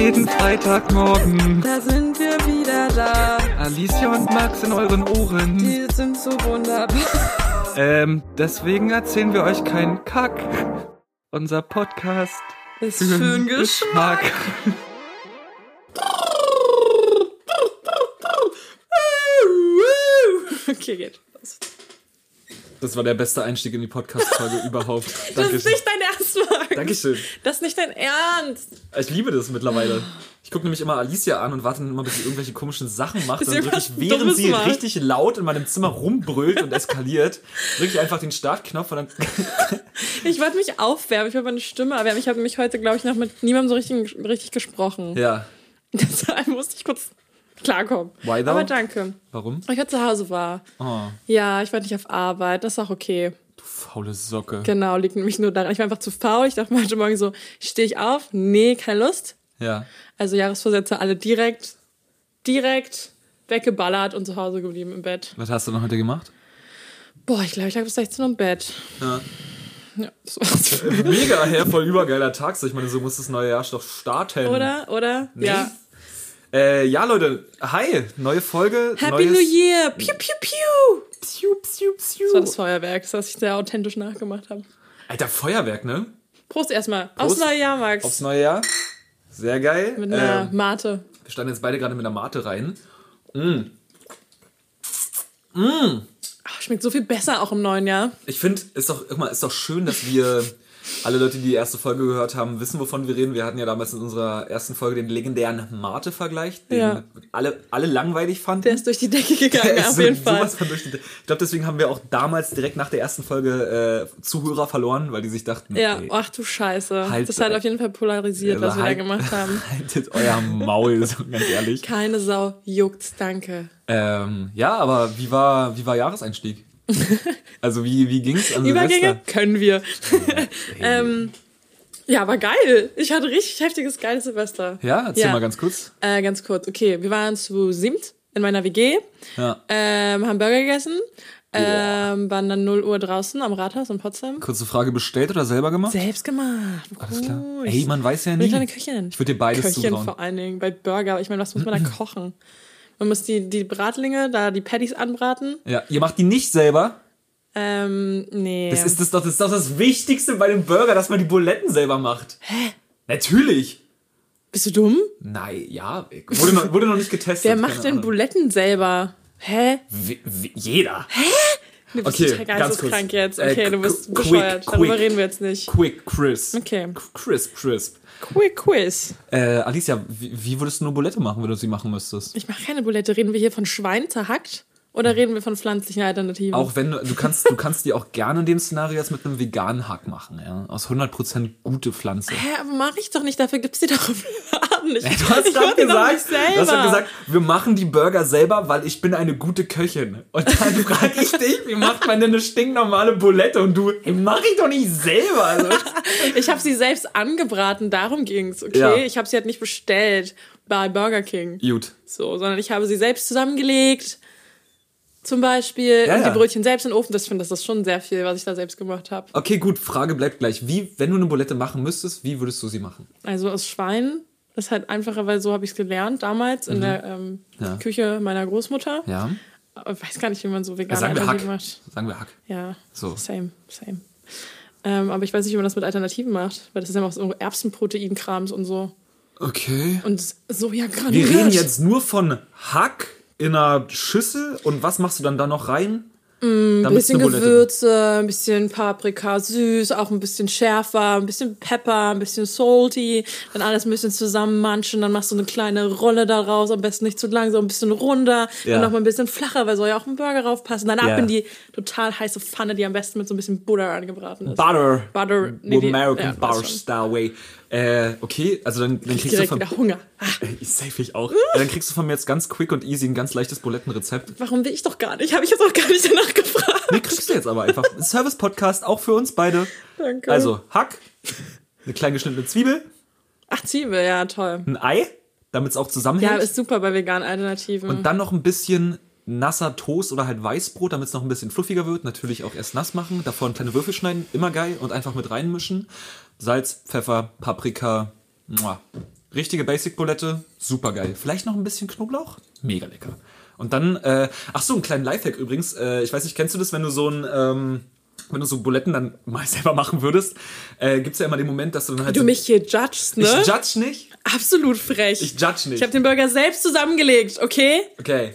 jeden Freitagmorgen. Da sind wir wieder da. Alicia und Max in euren Ohren. Die sind so wunderbar. Ähm, deswegen erzählen wir euch keinen Kack. Unser Podcast Ist für den Geschmack. Okay, geht. Das war der beste Einstieg in die Podcast-Folge überhaupt. Das ist nicht dein Dankeschön. Das ist nicht dein Ernst. Ich liebe das mittlerweile. Ich gucke nämlich immer Alicia an und warte dann immer, bis sie irgendwelche komischen Sachen macht Bis und sie wirklich, was während sie macht. richtig laut in meinem Zimmer rumbrüllt und eskaliert, wirklich einfach den Startknopf und dann. Ich wollte mich aufwärmen, ich wollte meine Stimme erwärmen. Ich habe mich heute, glaube ich, noch mit niemandem so richtig, richtig gesprochen. ja. Deshalb musste ich kurz klarkommen. Why though? Aber danke. Warum? Weil ich heute zu Hause war. Oh, Ja, ich war nicht auf Arbeit. Das ist auch okay. Du faule Socke. Genau, liegt nämlich nur daran. Ich war einfach zu faul. Ich dachte heute Morgen so, stehe ich auf? Nee, keine Lust. Ja. Also Jahresvorsätze alle direkt, direkt weggeballert und zu Hause geblieben im Bett. Was hast du noch heute gemacht? Boah, ich glaube, ich lag bis 16 Uhr im Bett. Ja. Ja, das war's. Mega, her, voll übergeiler Tag. So, Ich meine, so muss das neue Jahr doch starten. Oder? Oder? Ja. Äh, ja, Leute, hi, neue Folge. Happy New Year! Piu, piu, piu! Piu, piu, piu. Das war das Feuerwerk, das was ich sehr authentisch nachgemacht habe. Alter, Feuerwerk, ne? Prost erstmal. Prost. Aufs neue Jahr, Max. Aufs neue Jahr. Sehr geil. Mit einer Ähm, Mate. wir standen jetzt beide gerade mit einer Mate rein. Ach, schmeckt so viel besser auch im neuen Jahr. Ich finde, ist doch, guck mal, ist doch schön, dass wir alle Leute, die die erste Folge gehört haben, wissen, wovon wir reden. Wir hatten ja damals in unserer ersten Folge den legendären Mate-Vergleich, den Ja. alle, alle langweilig fanden. Der ist durch die Decke gegangen, auf so- jeden Fall. die De- Ich glaube, deswegen haben wir auch damals direkt nach der ersten Folge äh, Zuhörer verloren, weil die sich dachten, Ja, ey, ach du Scheiße. Halt- das hat auf jeden Fall polarisiert, also was wir da gemacht haben. haltet euer Maul, so ganz ehrlich. Keine Sau juckt's, danke. Ähm, ja, aber wie war, wie war Jahreseinstieg? also wie, wie ging's an Übergänge Silvester? können wir. ähm, ja, war geil. Ich hatte richtig heftiges, geiles Silvester. Ja, erzähl Ja. mal ganz kurz. Äh, ganz kurz, okay, wir waren zu siebt in meiner WG, Ja. ähm, haben Burger gegessen, ähm, waren dann 0 Uhr draußen am Rathaus in Potsdam. Kurze Frage, bestellt oder selber gemacht? Selbst gemacht. Alles klar. Ey, man weiß ja Ich bin eine kleine Köchin. Ich würde dir beides Köchin zutrauen. vor allen Dingen, bei Burger. Ich meine, was muss man da kochen? Man muss die, die Bratlinge, da die Patties anbraten. Ja, ihr macht die nicht selber. Ähm, nee. Das ist, das, doch, das ist doch das Wichtigste bei dem Burger, dass man die Buletten selber macht. Hä? Natürlich. Bist du dumm? Nein, ja. Wurde noch, wurde noch nicht getestet. Wer macht denn Ahnung. Buletten selber? Hä? Wie, wie, jeder. Du bist Okay, total ganz geisteskrank jetzt. Äh, Okay, du qu- bist quick, bescheuert. Darüber quick. reden wir jetzt nicht. Quick, Chris. Okay. Crisp, crisp. Quick Quiz. Äh, Alicia, wie, wie würdest du eine Bulette machen, wenn du sie machen müsstest? Ich mache keine Bulette. Reden wir hier von Schwein zerhackt? Oder reden wir von pflanzlichen Alternativen? Auch wenn du, du kannst, du kannst die auch gerne in dem Szenario jetzt mit einem veganen Hack machen, ja. Aus 100% gute Pflanze. Hä, aber mach ich doch nicht. Dafür gibt's die doch im Laden. Ich, Du hast gerade doch gesagt, du hast gesagt, wir machen die Burger selber, weil ich bin eine gute Köchin. Und dann frage ich dich, wie macht man denn eine stinknormale Bulette? Und du, hey, mach ich doch nicht selber. Also, Ich habe sie selbst angebraten, darum ging's, okay? Ja. Ich habe sie halt nicht bestellt bei Burger King. gut. So, sondern ich habe sie selbst zusammengelegt. Zum Beispiel. Ja, und die ja. Brötchen selbst in den Ofen. Das finde das ist schon sehr viel, was ich da selbst gemacht habe. Okay, gut, Frage bleibt gleich. Wie, wenn du eine Bulette machen müsstest, wie würdest du sie machen? Also aus Schwein ist halt einfacher, weil so habe ich es gelernt damals in der ähm, Mhm. Ja. Küche meiner Großmutter. Ja? Ich weiß gar nicht, wie man so vegan sagen wir Hack. macht. Sagen wir Hack. Ja, So. same, same. Ähm, aber ich weiß nicht, wie man das mit Alternativen macht, weil das ist ja auch so Erbsenproteinkrams und so. Okay. Und Soja Wir reden jetzt nur von Hack in einer Schüssel und was machst du dann da noch rein? Ein Damit's bisschen Gewürze, ein bisschen Paprika süß, auch ein bisschen schärfer, ein bisschen Pepper, ein bisschen salty, dann alles ein bisschen zusammenmanschen, dann machst du eine kleine Rolle daraus, am besten nicht zu lang, so ein bisschen runder, Ja. dann noch mal ein bisschen flacher, weil soll ja auch ein Burger raufpassen, dann ab Ja. in die total heiße Pfanne, die am besten mit so ein bisschen Butter angebraten ist. Butter. Butter, nee, die- American ja, Butter. Style Way. Äh, okay, also dann, dann kriegst du von... wieder Hunger. Ah, Ich safe ich auch. Dann kriegst du von mir jetzt ganz quick und easy ein ganz leichtes Bulettenrezept. warum will ich doch gar nicht? Habe ich jetzt auch gar nicht danach gefragt. Nee, kriegst du jetzt aber einfach. Ein Service-Podcast, auch für uns beide. Danke. Also, Hack, eine klein geschnittene Zwiebel, Ach, Zwiebel, ja, toll. ein Ei, damit es auch Ja, zusammenhält. ist super bei veganen Alternativen. und dann noch ein bisschen nasser Toast oder halt Weißbrot, damit es noch ein bisschen fluffiger wird. Natürlich auch erst nass machen, davor in kleine Würfel schneiden, immer geil und einfach mit reinmischen. Salz, Pfeffer, Paprika. Mua. richtige Basic-Bulette, super geil. Vielleicht noch ein bisschen Knoblauch, mega lecker. Und dann, äh, ach so, ein kleinen Lifehack übrigens. Äh, ich weiß nicht, kennst du das, wenn du so ein, ähm, wenn du so Buletten dann mal selber machen würdest, äh, gibt's ja immer den Moment, dass du dann halt Du so, mich hier judgst, ne? ich judge nicht, Absolut frech. ich judge nicht. Ich habe den Burger selbst zusammengelegt, okay? okay,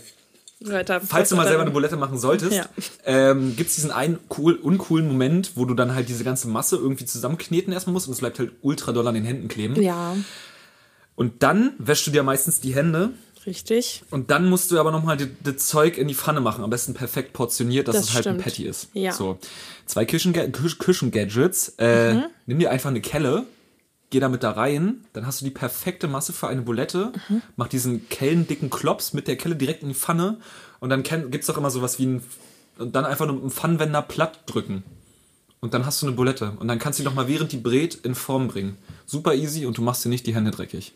Weiter. falls du mal selber eine Bulette machen solltest, Ja. ähm, gibt's diesen einen cool, uncoolen Moment, wo du dann halt diese ganze Masse irgendwie zusammenkneten erstmal musst und es bleibt halt ultra doll an den Händen kleben. Ja, Und dann wäschst du dir meistens die Hände richtig. Und dann musst du aber nochmal das Zeug in die Pfanne machen. Am besten perfekt portioniert, dass Das es halt ein stimmt. Patty ist. Ja. So. Zwei Küchen- Küch- Küchen-Gadgets. Äh, Mhm. Nimm dir einfach eine Kelle, geh damit da rein, dann hast du die perfekte Masse für eine Bulette. Mhm. Mach diesen kellendicken Klops mit der Kelle direkt in die Pfanne. Und dann kenn, gibt's doch immer sowas wie ein. Und dann einfach nur mit einem Pfannenwender platt drücken. Und dann hast du eine Bulette. Und dann kannst du die noch mal während die brät in Form bringen. Super easy und du machst dir nicht die Hände dreckig.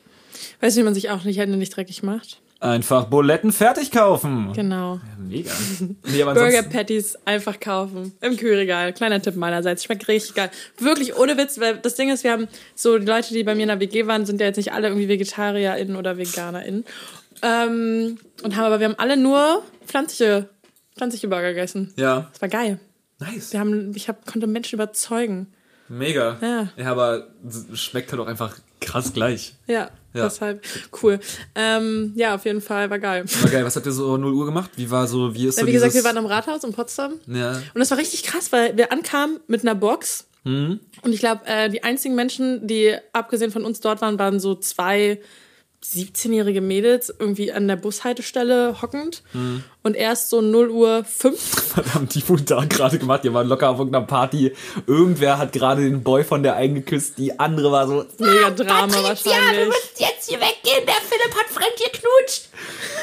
Weißt du, wie man sich auch die Hände nicht dreckig macht? Einfach Buletten fertig kaufen. Genau. Mega. Nee, Burger Patties einfach kaufen. Im Kühlregal. Kleiner Tipp meinerseits. Schmeckt richtig geil. Wirklich ohne Witz, weil das Ding ist, wir haben so, die Leute, die bei mir in der WG waren, sind ja jetzt nicht alle irgendwie VegetarierInnen oder VeganerInnen. Ähm, und haben aber, wir haben alle nur pflanzliche, pflanzliche Burger gegessen. ja, Das war geil. nice. Wir haben, ich hab, konnte Menschen überzeugen. Mega. Ja. Ja, aber es schmeckt halt auch einfach krass gleich. Ja, Ja. deshalb cool. Ähm, ja, auf jeden Fall, war geil. War geil. Was habt ihr so 0 Uhr gemacht? Wie war so, wie ist so Wie gesagt, wir waren am Rathaus in Potsdam. ja. Und das war richtig krass, weil wir ankamen mit einer Box. Und ich glaube, äh, die einzigen Menschen, die abgesehen von uns dort waren, waren so zwei 17-jährige Mädels irgendwie an der Bushaltestelle hockend. Und erst so 0 Uhr 5. Was haben die wohl da gerade gemacht? Die waren locker auf irgendeiner Party. Irgendwer hat gerade den Boy von der eingeküsst. Die andere war so... Mega Drama wahrscheinlich. jetzt hier weggehen, der Philipp hat fremd geknutscht.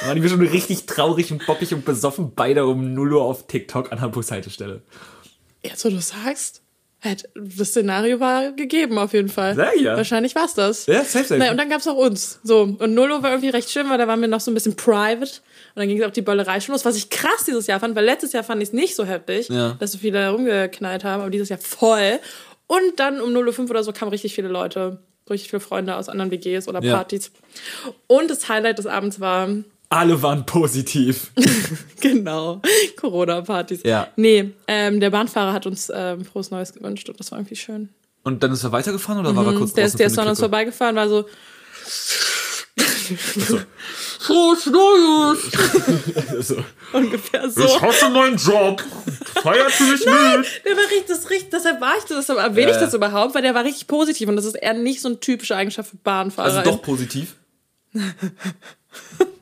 Waren die schon richtig traurig und bockig und besoffen. Beide um 0 Uhr auf TikTok an der Bushaltestelle. Jetzt, wo du sagst, das Szenario war gegeben auf jeden Fall. Sag ja. Wahrscheinlich war's das. Ja, safe, safe. Naja, und dann gab's auch uns. So, und 0 Uhr war irgendwie recht schön, weil da waren wir noch so ein bisschen private. Und dann ging es auch die Böllerei schon los, was ich krass dieses Jahr fand, weil letztes Jahr fand ich es nicht so heftig, Ja. dass so viele rumgeknallt haben, aber dieses Jahr voll. Und dann um 0 Uhr 5 oder so kamen richtig viele Leute, richtig viele Freunde aus anderen WGs oder Ja. Partys. Und das Highlight des Abends war, Alle waren positiv. genau, Corona-Partys. Ja. Nee, ähm, der Bahnfahrer hat uns ähm, frohes Neues gewünscht und das war irgendwie schön. Und dann ist er weitergefahren oder war er kurz Mhm. Der draußen ist, der ist an uns vorbeigefahren, war so, Frohes Neues! so. ungefähr so. hasse meinen Job. Feiert für mich mit. Der war richtig, das richtig, deshalb war ich das, deshalb erwähne ich das überhaupt, weil der war richtig positiv und das ist eher nicht so eine typische Eigenschaft für Bahnfahrer. Also doch positiv.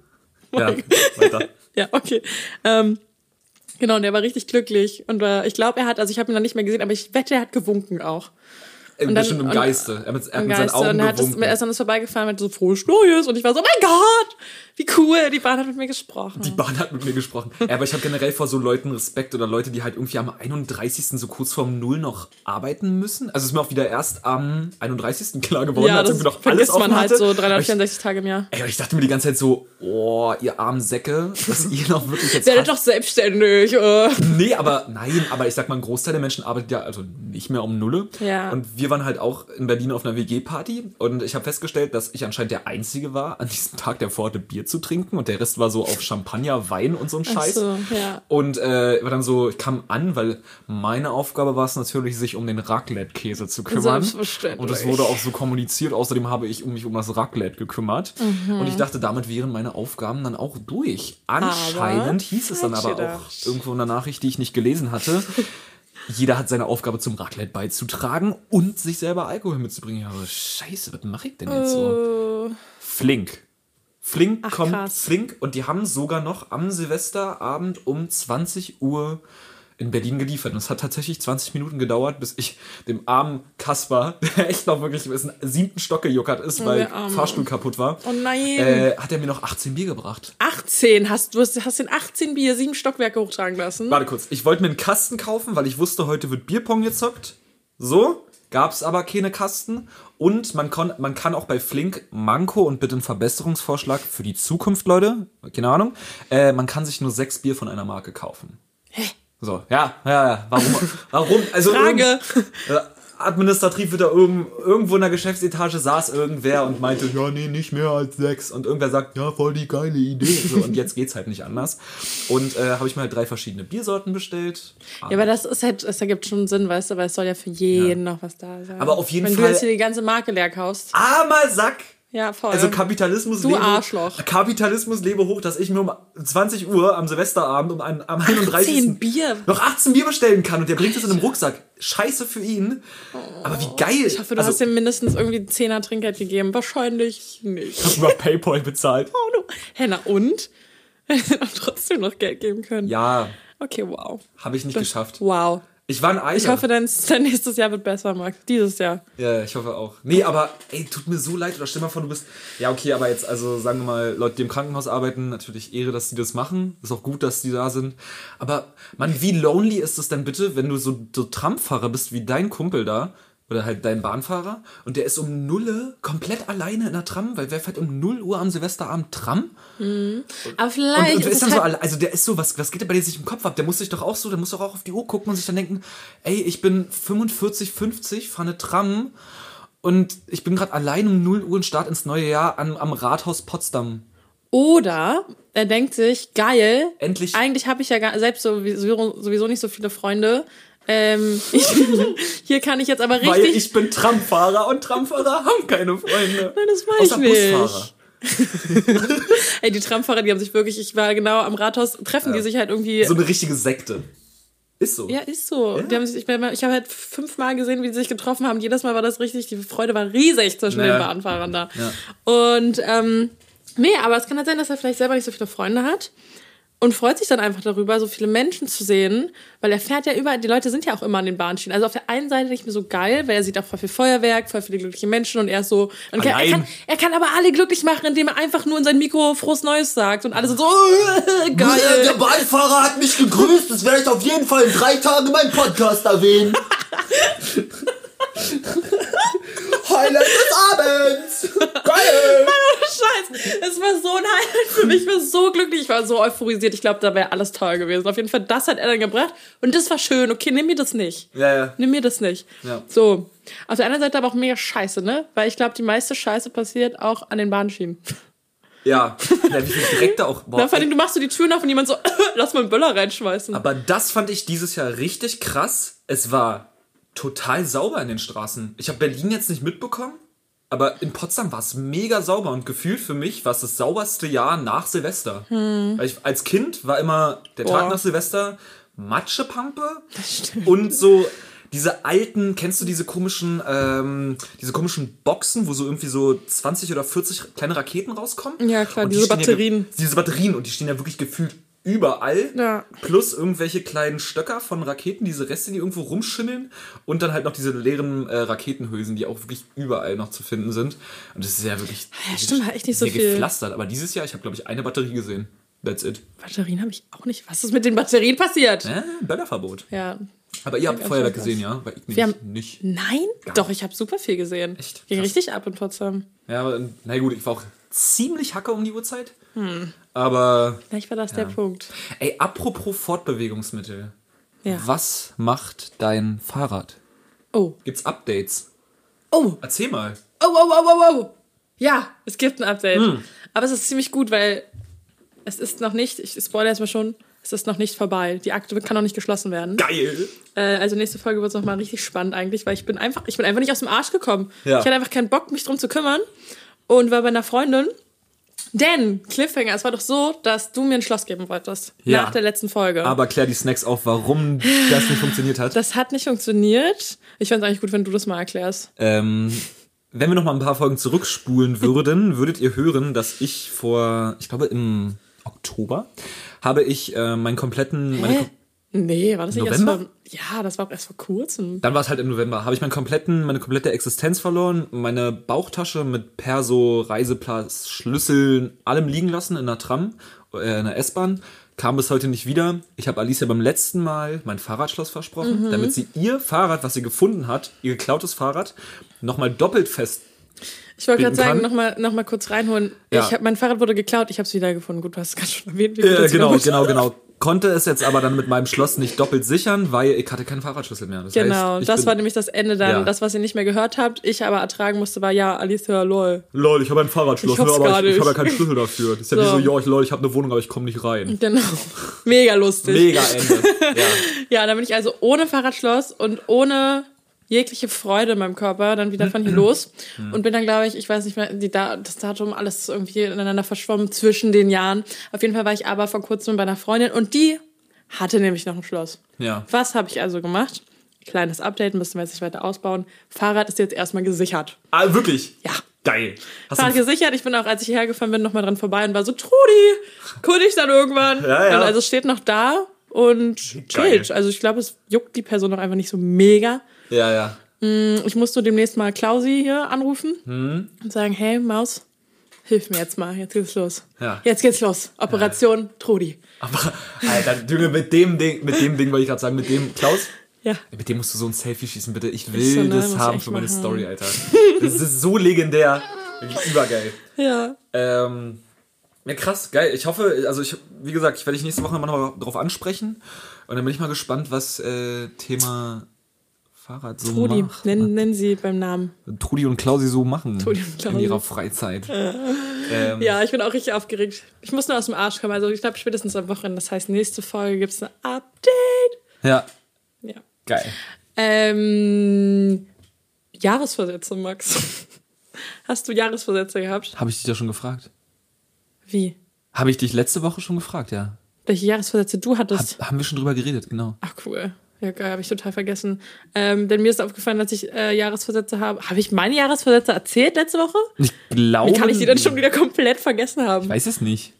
ja, weiter. Ja, okay. Ähm, genau, und der war richtig glücklich und äh, ich glaube, er hat, also ich habe ihn noch nicht mehr gesehen, aber ich wette, er hat gewunken auch. Äh, dann- Bestimmt im und- Geiste. Er hat mit, er hat mit seinen Geiste. Augen Und er, hat das, gewunken. er ist an uns vorbeigefahren mit so frohes Neues und ich war so, oh mein Gott, wie cool, die Bahn hat mit mir gesprochen. Die Bahn hat mit mir gesprochen. Ja, aber ich habe generell vor so Leuten Respekt oder Leute, die halt irgendwie am 31. so kurz vorm Null noch arbeiten müssen. Also es ist mir auch wieder erst am 31. klar geworden, ja, als irgendwie noch alles man offen halt hatte. so Aber 364 Tage im Jahr. Ich, ey, ich dachte mir die ganze Zeit so, oh, ihr armen Säcke, dass ihr noch wirklich jetzt Werdet doch selbstständig. Äh. Nee, aber nein, aber ich sag mal, ein Großteil der Menschen arbeitet ja also nicht mehr um Nulle. Ja. Und wir waren halt auch in Berlin auf einer WG-Party und ich habe festgestellt, dass ich anscheinend der Einzige war, an diesem Tag, der vorhatte, Bier zu trinken und der Rest war so auf Champagner, Wein und so ein Scheiß. so, ja. Und äh, war dann so, ich kam an, weil meine Aufgabe war es natürlich, sich um den Raclette-Käse zu kümmern. Selbstverständlich. Und das wurde auch so kommuniziert. Außerdem habe ich um mich um das Raclette gekümmert. Mhm. Und ich dachte, damit wären meine Aufgaben dann auch durch. Anscheinend hieß es dann aber ich auch irgendwo in der Nachricht, die ich nicht gelesen hatte. Jeder hat seine Aufgabe zum Raclette beizutragen und sich selber Alkohol mitzubringen. Ja, aber scheiße, was mache ich denn jetzt so? Flink. Flink Ach, kommt krass. Flink und die haben sogar noch am Silvesterabend um 20 Uhr in Berlin geliefert. Und es hat tatsächlich 20 Minuten gedauert, bis ich dem armen Kasper, der echt noch wirklich bis siebten Stock gejuckert ist, weil. Fahrstuhl kaputt war, Oh nein. äh, hat er mir noch 18 Bier gebracht. 18, hast du hast, hast den 18 Bier, sieben Stockwerke hochtragen lassen. Warte kurz, ich wollte mir einen Kasten kaufen, weil ich wusste, heute wird Bierpong gezockt. So, gab's aber keine Kasten. Und man, kon, man kann auch bei Flink Manko und bitte einen Verbesserungsvorschlag für die Zukunft, Leute, keine Ahnung, äh, man kann sich nur sechs Bier von einer Marke kaufen. Hä? So, ja, ja, ja, warum? warum? Also Frage. äh, administrativ wird da irgend, irgendwo in der Geschäftsetage saß irgendwer und meinte, ja, nee, nicht mehr als sechs. Und irgendwer sagt, ja, voll die geile Idee. So, und jetzt geht's halt nicht anders. Und äh, habe ich mir halt drei verschiedene Biersorten bestellt. Ja, aber das ist halt, es ergibt schon Sinn, weißt du, weil es soll ja für jeden noch was da sein. Aber auf jeden Wenn Fall- du jetzt hier die ganze Marke leer kaufst. Armer Sack! Ja, voll. Also Kapitalismus Du lebe, Arschloch. Kapitalismus lebe hoch, dass ich mir um 20 Uhr am Silvesterabend um ein, am 31. 10 Bier. noch 18 Bier bestellen kann und der bringt es in einem Rucksack. Scheiße für ihn. Aber wie geil. Ich hoffe, du also, hast ihm mindestens irgendwie 10er Trinkgeld gegeben. Wahrscheinlich nicht. ich hab über Paypal bezahlt. Oh, no. Hä, na und? Hätte trotzdem noch Geld geben können. Ja, Okay, wow. habe ich nicht geschafft. Wow. Ich war ein Eier. Ich hoffe, dein, dein nächstes Jahr wird besser, Max. Dieses Jahr. Ja, ich hoffe auch. Nee, aber ey, tut mir so leid. Oder stell mal vor, du bist. Ja, okay, aber jetzt, also sagen wir mal, Leute, die im Krankenhaus arbeiten, natürlich Ehre, dass die das machen. Ist auch gut, dass die da sind. Aber, Mann, wie lonely ist es denn bitte, wenn du so, so Tramfahrer bist wie dein Kumpel da? Oder halt dein Bahnfahrer. Und der ist um Nulle komplett alleine in der Tram, weil wer fährt um 0 Uhr am Silvesterabend Tram? Aber Und, vielleicht und ist ist es dann so, halt, also der ist so, was, was geht denn bei dir sich im Kopf ab? Der muss sich doch auch so, der muss doch auch auf die Uhr gucken und sich dann denken, ey, ich bin 45, 50, fahre eine Tram und ich bin gerade allein um 0 Uhr und Start ins neue Jahr an, am Rathaus Potsdam. Oder er denkt sich, geil, Endlich- eigentlich habe ich ja gar, selbst sowieso, sowieso nicht so viele Freunde. Ähm, ich, hier kann ich jetzt aber richtig. Weil ich bin Tramfahrer und Tramfahrer haben keine Freunde. Nein, das weiß Außer ich nicht. Busfahrer. Ey, die Tramfahrer, die haben sich wirklich, ich war genau am Rathaus, treffen die sich halt irgendwie. So eine richtige Sekte. Ist so. ja, ist so. Die haben sich, ich, ich habe halt fünfmal gesehen, wie die sich getroffen haben. Jedes Mal war das richtig, die Freude war riesig zwischen Ja. den Bahnfahrern da. Und ähm, nee, aber es kann halt sein, dass er vielleicht selber nicht so viele Freunde hat und freut sich dann einfach darüber, so viele Menschen zu sehen, weil er fährt ja überall, die Leute sind ja auch immer an den Bahnschienen. Also auf der einen Seite ich mir so geil, weil er sieht auch voll viel Feuerwerk, voll viele glückliche Menschen und er ist so, und er, Allein. kann, er kann aber alle glücklich machen, indem er einfach nur in sein Mikro frohes Neues sagt und alle sind so, Der, geil. der Bahnfahrer hat mich gegrüßt. Das werde ich auf jeden Fall in drei Tagen in meinem Podcast erwähnen. Highlight des Abends. Geil. Scheiße, es war so ein Highlight für mich. Ich war so glücklich, ich war so euphorisiert. Ich glaube, da wäre alles toll gewesen. Auf jeden Fall, das hat er dann gebracht. Und das war schön. Okay, nimm mir das nicht. Ja, ja. Nimm mir das nicht. Ja. So. Auf der anderen Seite aber auch mega scheiße, ne? Weil ich glaube, die meiste Scheiße passiert auch an den Bahnschienen. Ja. ja wie viel direkt da auch. Boah, Da vor allem, du machst so die Türen auf und jemand so, lass mal einen Böller reinschmeißen. Aber das fand ich dieses Jahr richtig krass. Es war total sauber in den Straßen. Ich habe Berlin jetzt nicht mitbekommen, aber in Potsdam war es mega sauber und gefühlt für mich war es das sauberste Jahr nach Silvester. Weil ich, als Kind war immer der Tag Boah. nach Silvester Matschepampe und so diese alten, kennst du diese komischen, ähm, diese komischen Boxen, wo so irgendwie so 20 oder 40 kleine Raketen rauskommen? Ja, klar, diese stehen ja Batterien. diese Batterien und die stehen ja wirklich gefühlt überall. Ja. Plus irgendwelche kleinen Stöcker von Raketen, diese Reste, die irgendwo rumschimmeln. Und dann halt noch diese leeren äh, Raketenhülsen, die auch wirklich überall noch zu finden sind. Und das ist ja wirklich Ja, stimmt, echt nicht so sehr viel. gepflastert. Aber dieses Jahr, ich habe glaube ich eine Batterie gesehen. That's it. Batterien habe ich auch nicht. Was ist mit den Batterien passiert? Äh, Böllerverbot. Ja. Aber ihr habt Feuerwerk gesehen, ja? Weil ich Wir haben- nicht. Nein? Doch, ich habe super viel gesehen. Echt? Ging richtig ab in Potsdam. Ja, aber na gut, ich war auch ziemlich hacke um die Uhrzeit. Aber, Vielleicht war das der Punkt. ey, apropos Fortbewegungsmittel. Ja. Was macht dein Fahrrad? Oh. Gibt's Updates? Oh. Erzähl mal. Oh, oh, oh, oh, oh. Ja, es gibt ein Update. Hm. Aber es ist ziemlich gut, weil es ist noch nicht, ich spoilere jetzt mal schon, es ist noch nicht vorbei. Die Akte kann noch nicht geschlossen werden. Geil. Äh, also nächste Folge wird es nochmal richtig spannend eigentlich, weil ich bin einfach, ich bin einfach nicht aus dem Arsch gekommen. Ja. Ich hatte einfach keinen Bock, mich drum zu kümmern und war bei einer Freundin. Denn, Cliffhanger, es war doch so, dass du mir ein Schloss geben wolltest. Ja. Nach der letzten Folge. Aber klär die Snacks auf, warum das nicht funktioniert hat. das hat nicht funktioniert. Ich fände es eigentlich gut, wenn du das mal erklärst. Ähm, wenn wir noch mal ein paar Folgen zurückspulen würden, würdet ihr hören, dass ich vor, ich glaube im Oktober, habe ich äh, meinen kompletten, meine? Nee, war das nicht November? erst vor... Ja, das war auch erst vor kurzem. dann war es halt im November, habe ich meinen kompletten, meine komplette Existenz verloren, meine Bauchtasche mit Perso, Reiseplatz, Schlüsseln, allem liegen lassen in einer Tram, äh, in der S-Bahn, kam bis heute nicht wieder. Ich habe Alicia beim letzten Mal mein Fahrradschloss versprochen, damit sie ihr Fahrrad, was sie gefunden hat, ihr geklautes Fahrrad, nochmal doppelt fest Ich wollte gerade sagen, nochmal noch mal kurz reinholen. Ja. Ich hab, mein Fahrrad wurde geklaut, ich habe es wiedergefunden. Gut, du hast es gerade schon erwähnt. Äh, genau, wieder genau, genau. Konnte es jetzt aber dann mit meinem Schloss nicht doppelt sichern, weil ich hatte keinen Fahrradschlüssel mehr. Das Genau, heißt, das war nämlich das Ende dann. Ja. Das, was ihr nicht mehr gehört habt, ich aber ertragen musste, war ja, Alicia, lol. Lol, ich habe ein Fahrradschloss, Ich ne, aber ich, ich habe ja keinen Schlüssel dafür. Das ist ja So. wie so, ja, ich, lol, ich habe eine Wohnung, aber ich komme nicht rein. Genau. Mega lustig. Mega Ende. ja. Ja, dann bin ich also ohne Fahrradschloss und ohne jegliche Freude in meinem Körper dann wieder von hier los und bin dann, glaube ich, ich weiß nicht mehr, die da das Datum, alles irgendwie ineinander verschwommen zwischen den Jahren. Auf jeden Fall war ich aber vor kurzem bei einer Freundin und die hatte nämlich noch ein Schloss. Ja. Was habe ich also gemacht? Kleines Update, müssen wir jetzt nicht weiter ausbauen. Fahrrad ist jetzt erstmal gesichert. Ah, wirklich? Ja. Geil. Hast Fahrrad gesichert. Ich bin auch, als ich hergefahren bin, nochmal dran vorbei und war so, Trudi, kunde ich dann irgendwann. Ja, ja. Und also es steht noch da und chillt. Also ich glaube, es juckt die Person auch einfach nicht so mega. Ja, ja. Ich muss nur demnächst mal Klausi hier anrufen Hm? und sagen, hey Maus, hilf mir jetzt mal, jetzt geht's los. Ja. Jetzt geht's los. Operation Trudi. Aber, Alter, Junge, mit dem Ding, mit dem Ding wollte ich gerade sagen, mit dem, Klaus, Ja. mit dem musst du so ein Selfie schießen, bitte. Ich will Ist so, ne? das ich haben für meine machen. Story, Alter. Das ist so legendär. Übergeil. Ja. Ähm, ja, krass, geil. Ich hoffe, also ich, wie gesagt, ich werde dich nächste Woche mal noch drauf ansprechen. Und dann bin ich mal gespannt, was äh, Thema Fahrrad so Trudi, macht. nennen, nennen sie beim Namen. Trudi und Klausi so machen. Trudi und Klausi. In ihrer Freizeit. ähm, Ja, ich bin auch richtig aufgeregt. Ich muss nur aus dem Arsch kommen. Also ich glaube spätestens am Wochenende. Das heißt, nächste Folge gibt's ein Update. ja, Ja. geil. Ähm, Jahresversätze, Max. Hast du Jahresversätze gehabt? Habe ich dich ja schon gefragt. Wie? Habe ich dich letzte Woche schon gefragt, ja. Welche Jahresversätze du hattest? Hab, haben wir schon drüber geredet, genau. Ach cool. Ja, geil, habe ich total vergessen. Ähm, denn mir ist aufgefallen, dass ich äh, Jahresversätze habe. Habe ich meine Jahresversätze erzählt letzte Woche? Ich glaube. Wie kann ich die denn schon wieder komplett vergessen haben? Ich weiß es nicht.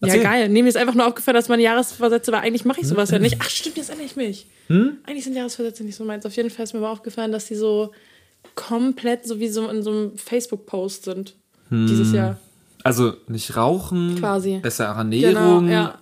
Ja, Erzähl. geil. Nee, mir ist einfach nur aufgefallen, dass meine Jahresversätze war. Eigentlich mache ich sowas ja nicht. Ach, stimmt, jetzt erinnere ich mich. Hm? Eigentlich sind Jahresversätze nicht so meins. Auf jeden Fall ist mir aber aufgefallen, dass die so komplett so wie so in so einem Facebook-Post sind. Hm. Dieses Jahr. Also nicht rauchen, Quasi. bessere Ernährung, Genau, ja.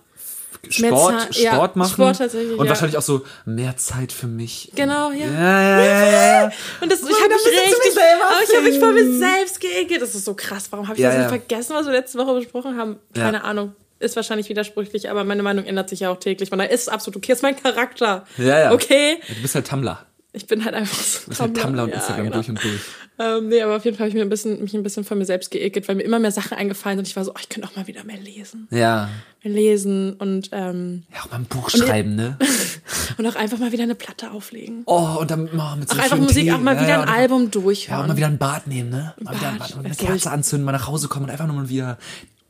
Sport, Zeit- ja, Sport machen. Sport tatsächlich, und ja. wahrscheinlich auch so mehr Zeit für mich. Genau, ja. Ja, ja, ja, ja, ja. Und das, ich habe da mich richtig, aber ich habe mich vor mir selbst geekelt. Das ist so krass. Warum habe ich Ja, das ja. denn vergessen, was wir letzte Woche besprochen haben? Keine Ja. Ahnung. Ist wahrscheinlich widersprüchlich, aber meine Meinung ändert sich ja auch täglich. Von daher ist es absolut okay. Das ist mein Charakter. Ja, ja. Okay. Du bist halt Tumblr. Ich bin halt einfach so. Du bist halt Tumblr und Ja, Instagram genau. durch und durch. Ähm, nee, aber auf jeden Fall habe ich mir ein bisschen, mich ein bisschen von mir selbst geekelt, weil mir immer mehr Sachen eingefallen sind. Ich war so, oh, ich könnte auch mal wieder mehr lesen. Ja. Mehr lesen und, ähm, Ja, auch mal ein Buch schreiben, ne? und auch einfach mal wieder eine Platte auflegen. Oh, und dann oh, mit so Auch einfach Musik, Tee. auch mal ja, wieder ja, ein und- Album Ja, durchhören. auch mal wieder ein Bad nehmen, ne? Mal wieder ein Bad, Bad und eine Kerze anzünden, mal nach Hause kommen und einfach nur mal wieder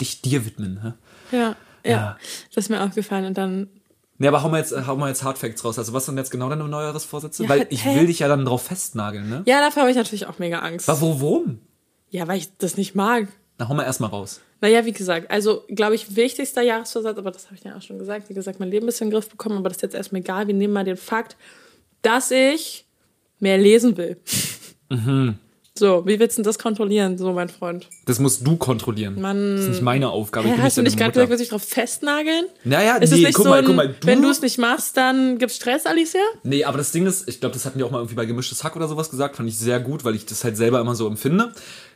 dich dir widmen. Ne? ja, ja, Ja. Das ist mir aufgefallen und dann Nee, aber hau mal jetzt, äh, hau mal jetzt Hardfacts raus. Also was sind jetzt genau deine Neujahresvorsätze? Ja, Weil ich hä? will dich ja dann drauf festnageln, ne? Ja, dafür habe ich natürlich auch mega Angst. Aber wo, worum? Ja, weil ich das nicht mag. Na, hau mal erstmal raus. Naja, wie gesagt, also glaube ich, wichtigster Jahresvorsatz, aber das habe ich ja auch schon gesagt, wie gesagt, mein Leben ein bisschen in den Griff bekommen, aber das ist jetzt erstmal egal. Wir nehmen mal den Fakt, dass ich mehr lesen will. So, wie willst du denn das kontrollieren, so mein Freund? Das musst du kontrollieren. Mann. Das ist nicht meine Aufgabe. Hä, ich bin hast du nicht gerade gesagt, willst du dich drauf festnageln? Naja, Ist nee, nicht guck so, mal, guck mal, du, wenn du es nicht machst, dann gibt's Stress, Alicia? Nee, aber das Ding ist, ich glaube, das hatten die auch mal irgendwie bei gemischtes Hack oder sowas gesagt, fand ich sehr gut, weil ich das halt selber immer so empfinde.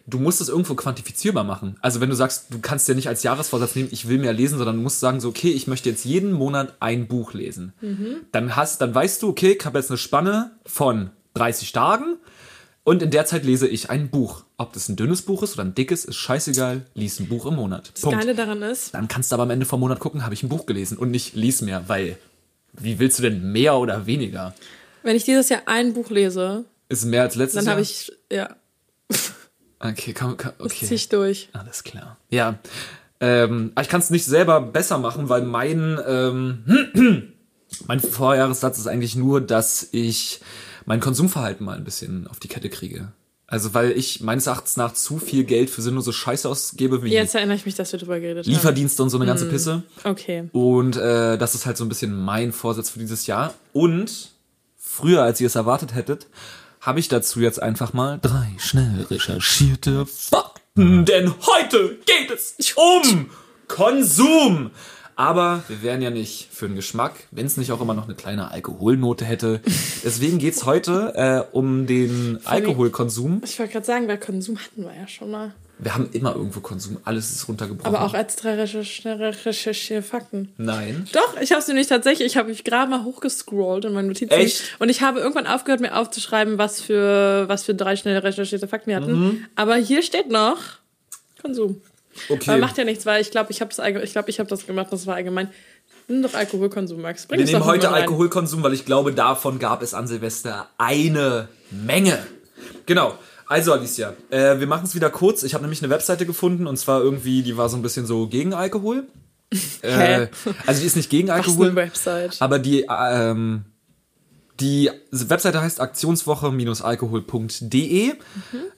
Du musst es irgendwo quantifizierbar machen. Also wenn du sagst, du kannst dir nicht als Jahresvorsatz nehmen, ich will mehr lesen, sondern du musst sagen so, okay, ich möchte jetzt jeden Monat ein Buch lesen. Dann hast, dann weißt du, okay, ich habe jetzt eine Spanne von 30 Tagen und in der Zeit lese ich ein Buch. Ob das ein dünnes Buch ist oder ein dickes, ist scheißegal. Lies ein Buch im Monat. Das Geile daran ist, Dann kannst du aber am Ende vom Monat gucken, habe ich ein Buch gelesen und nicht lies mehr, weil wie willst du denn mehr oder weniger? wenn ich dieses Jahr ein Buch lese, Ist mehr als letztes dann Jahr? habe ich, ja, Okay, komm, komm, das okay. zieh ich durch. Alles klar. Ja. Ähm, ich kann es nicht selber besser machen, weil mein, ähm, mein Vorjahressatz ist eigentlich nur, dass ich mein Konsumverhalten mal ein bisschen auf die Kette kriege. Also weil ich meines Erachtens nach zu viel Geld für sinnlose Scheiße ausgebe, wie Jetzt erinnere ich mich, dass wir drüber geredet haben. Lieferdienste und so eine ganze Pisse. Okay. Und äh, das ist halt so ein bisschen mein Vorsatz für dieses Jahr. Und früher, als ihr es erwartet hättet, habe ich dazu jetzt einfach mal drei schnell recherchierte Fakten. Denn heute geht es um Konsum. Aber wir wären ja nicht für den Geschmack, wenn es nicht auch immer noch eine kleine Alkoholnote hätte. Deswegen geht's heute äh, um den Alkoholkonsum. Ich wollte gerade sagen, weil Konsum hatten wir ja schon mal. Wir haben immer irgendwo Konsum, alles ist runtergebrochen. Aber auch als drei recherchierte recherchierte Fakten. Nein. Doch, ich habe es nämlich tatsächlich, ich habe mich gerade mal hochgescrollt in meinen Notizen. Echt? Und ich habe irgendwann aufgehört, mir aufzuschreiben, was für, was für drei schnell recherchierte Fakten wir hatten. Mhm. Aber hier steht noch Konsum. Okay. Aber macht ja nichts, weil ich glaube, ich habe das, ich glaub, ich hab das gemacht, das war allgemein. Nimm doch Alkoholkonsum, Max. Bring Wir nehmen heute. Alkoholkonsum, weil ich glaube, davon gab es an Silvester eine Menge. Genau. Also Alicia, äh, wir machen es wieder kurz. Ich habe nämlich eine Webseite gefunden und zwar irgendwie, die war so ein bisschen so gegen Alkohol. äh, Hä? also die ist nicht gegen Was Alkohol, eine Website. aber die ähm, die Webseite heißt aktionswoche-alkohol.de.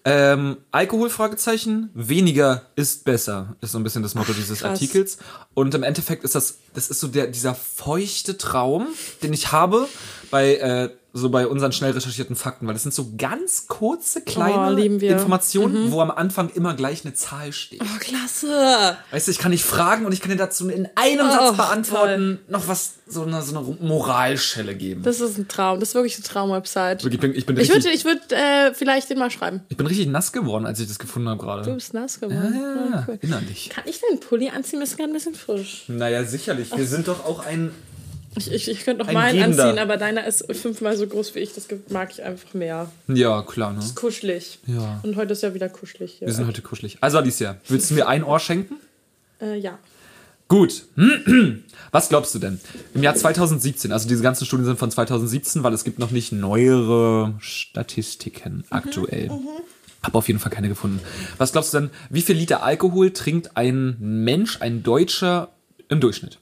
Ähm, Alkohol, Fragezeichen, weniger ist besser, ist so ein bisschen das Motto dieses krass. Artikels. Und im Endeffekt ist das, das ist so der, dieser feuchte Traum, den ich habe bei, äh, so bei unseren schnell recherchierten Fakten, weil das sind so ganz kurze, kleine Oh, lieben wir. Informationen, wo am Anfang immer gleich eine Zahl steht. Oh, klasse. Weißt du, ich kann dich fragen und ich kann dir dazu in einem Oh, Satz beantworten, noch was, so eine, so eine Moralschelle geben. Das ist ein Traum. Das ist wirklich eine Traumwebsite. Ich bin, ich bin Ich richtig, würde ich würd, äh, vielleicht den mal schreiben. ich bin richtig nass geworden, als ich das gefunden habe Du gerade. bist nass geworden. Ja, Ah, cool. Kann ich den Pulli anziehen? Ist gerade ein bisschen frisch. Naja, sicherlich. Wir sind doch auch ein. Ich, ich, ich könnte noch Ein meinen anziehen, aber deiner ist fünfmal so groß wie ich. Das mag ich einfach mehr. Ja, klar, ne? Kuschelig. Ja. Und heute ist ja wieder kuschelig hier. Wir sind heute kuschelig. Also, Alicia, willst du mir ein Ohr schenken? äh, ja. Gut. Was glaubst du denn? Im Jahr 2017, also diese ganzen Studien sind von 2017, weil es gibt noch nicht neuere Statistiken aktuell. Hab auf jeden Fall keine gefunden. Was glaubst du denn, wie viel Liter Alkohol trinkt ein Mensch, ein Deutscher im Durchschnitt?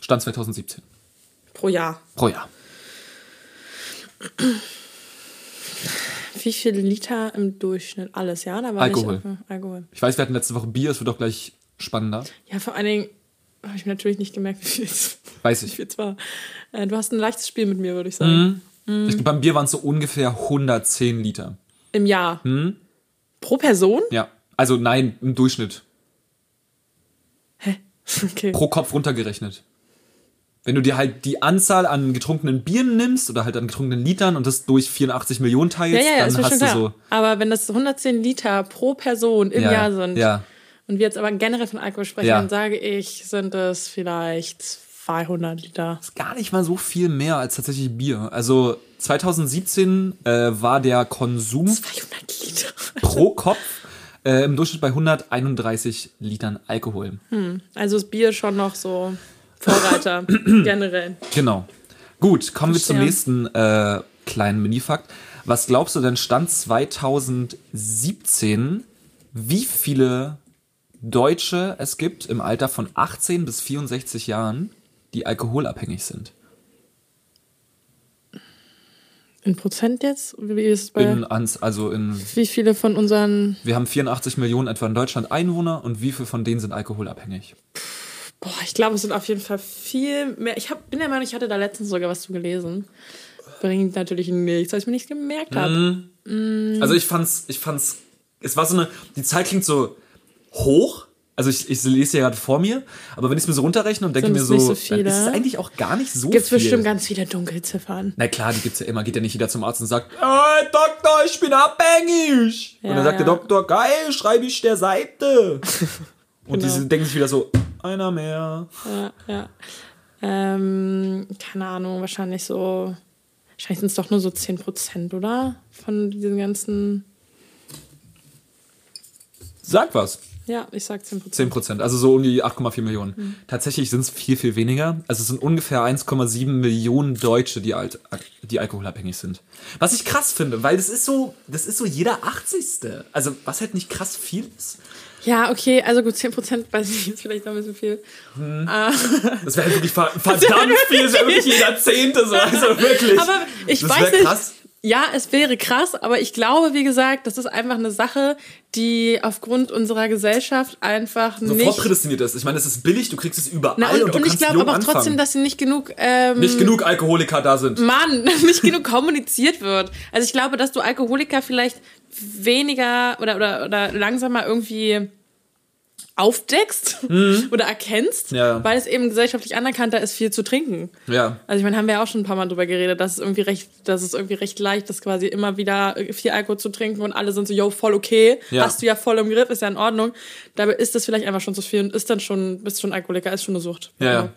Stand 2017. Pro Jahr. Pro Jahr. Wie viele Liter im Durchschnitt? Alles, ja? Da war Alkohol. Nicht, äh, Alkohol. Ich weiß, wir hatten letzte Woche Bier, es wird doch gleich spannender. Ja, vor allen Dingen habe ich mir natürlich nicht gemerkt, wie viel es Weiß wie ich. viel es war. Äh, du hast ein leichtes Spiel mit mir, würde ich sagen. Ich glaube, beim Bier waren es so ungefähr 110 Liter. Im Jahr. Hm? Pro Person? Ja. Also nein, im Durchschnitt. Hä? Okay. Pro Kopf runtergerechnet. Wenn du dir halt die Anzahl an getrunkenen Bieren nimmst oder halt an getrunkenen Litern und das durch 84 Millionen teilst, ja, ja, ist dann hast du klar. so. Aber wenn das 110 Liter pro Person im Ja, Jahr sind und wir jetzt aber generell von Alkohol sprechen, dann sage ich, sind es vielleicht 200 Liter. Gar nicht mal so viel mehr als tatsächlich Bier. Also 2017 äh, war der Konsum 200 Liter. pro Kopf äh, im Durchschnitt bei 131 Litern Alkohol. Also ist Bier schon noch so Vorreiter generell. Genau. Gut, kommen wir zum nächsten äh, kleinen Minifakt. Was glaubst du denn stand 2017, wie viele Deutsche es gibt im Alter von 18 bis 64 Jahren, die alkoholabhängig sind? In Prozent jetzt? Wie ist es bei, In, also in, wie viele von unseren wir haben 84 Millionen etwa in Deutschland Einwohner und wie viele von denen sind alkoholabhängig? Boah, ich glaube, es sind auf jeden Fall viel mehr. Ich hab, bin der Meinung, ich hatte da letztens sogar was zu gelesen. Bringt natürlich nichts, weil ich mir nichts gemerkt habe. Mhm. Also ich fand's, ich fand's, es war so eine, die Zahl klingt so hoch. Also ich, ich lese ja gerade vor mir, aber wenn ich es mir so runterrechne und denke mir es so, so ist es eigentlich auch gar nicht so Gibt es viel. bestimmt ganz viele Dunkelziffern. Na klar, die gibt's ja immer. Geht ja nicht jeder zum Arzt und sagt, hey, Doktor, ich bin abhängig. und Ja, dann sagt der ja. Doktor, geil, schreibe ich der Seite. und Genau. diese denken sich wieder so, einer mehr. Ja, ja. Ähm, keine Ahnung, wahrscheinlich so. Wahrscheinlich sind es doch nur so 10%, oder? Von diesen ganzen. Sag was. Ja, ich sag 10%. 10 Prozent, also so um die 8,4 Millionen. Mhm. Tatsächlich sind es viel, viel weniger. Also es sind ungefähr 1,7 Millionen Deutsche, die, alt, die alkoholabhängig sind. Was ich krass finde, weil das ist so, das ist so jeder 80. Also was halt nicht krass viel ist. Ja, okay, also gut, 10% weiß ich jetzt vielleicht noch ein bisschen viel. Das wäre wirklich ver- verdammt viel, das wäre wirklich jeder Zehnte so. Also wirklich. Aber ich das weiß nicht. krass. Ja, es wäre krass, aber ich glaube, wie gesagt, das ist einfach eine Sache, die aufgrund unserer Gesellschaft einfach Sofort nicht. prädestiniert ist. Ich meine, es ist billig, du kriegst es überall Na, und, und, du und ich glaube aber auch anfangen. trotzdem, dass sie nicht genug ähm, nicht genug Alkoholiker da sind. Mann, nicht genug kommuniziert wird. Also ich glaube, dass du Alkoholiker vielleicht weniger oder, oder, oder langsamer irgendwie aufdeckst oder erkennst, Mhm. Ja. weil es eben gesellschaftlich anerkannter ist, viel zu trinken. Ja. Also ich meine, haben wir ja auch schon ein paar Mal drüber geredet, dass es irgendwie recht, dass es irgendwie recht leicht ist, quasi immer wieder viel Alkohol zu trinken und alle sind so, yo, voll okay, Ja. hast du ja voll im Griff, ist ja in Ordnung. Dabei ist das vielleicht einfach schon zu viel und ist dann schon, bist schon Alkoholiker, ist schon eine Sucht. Ja, ja.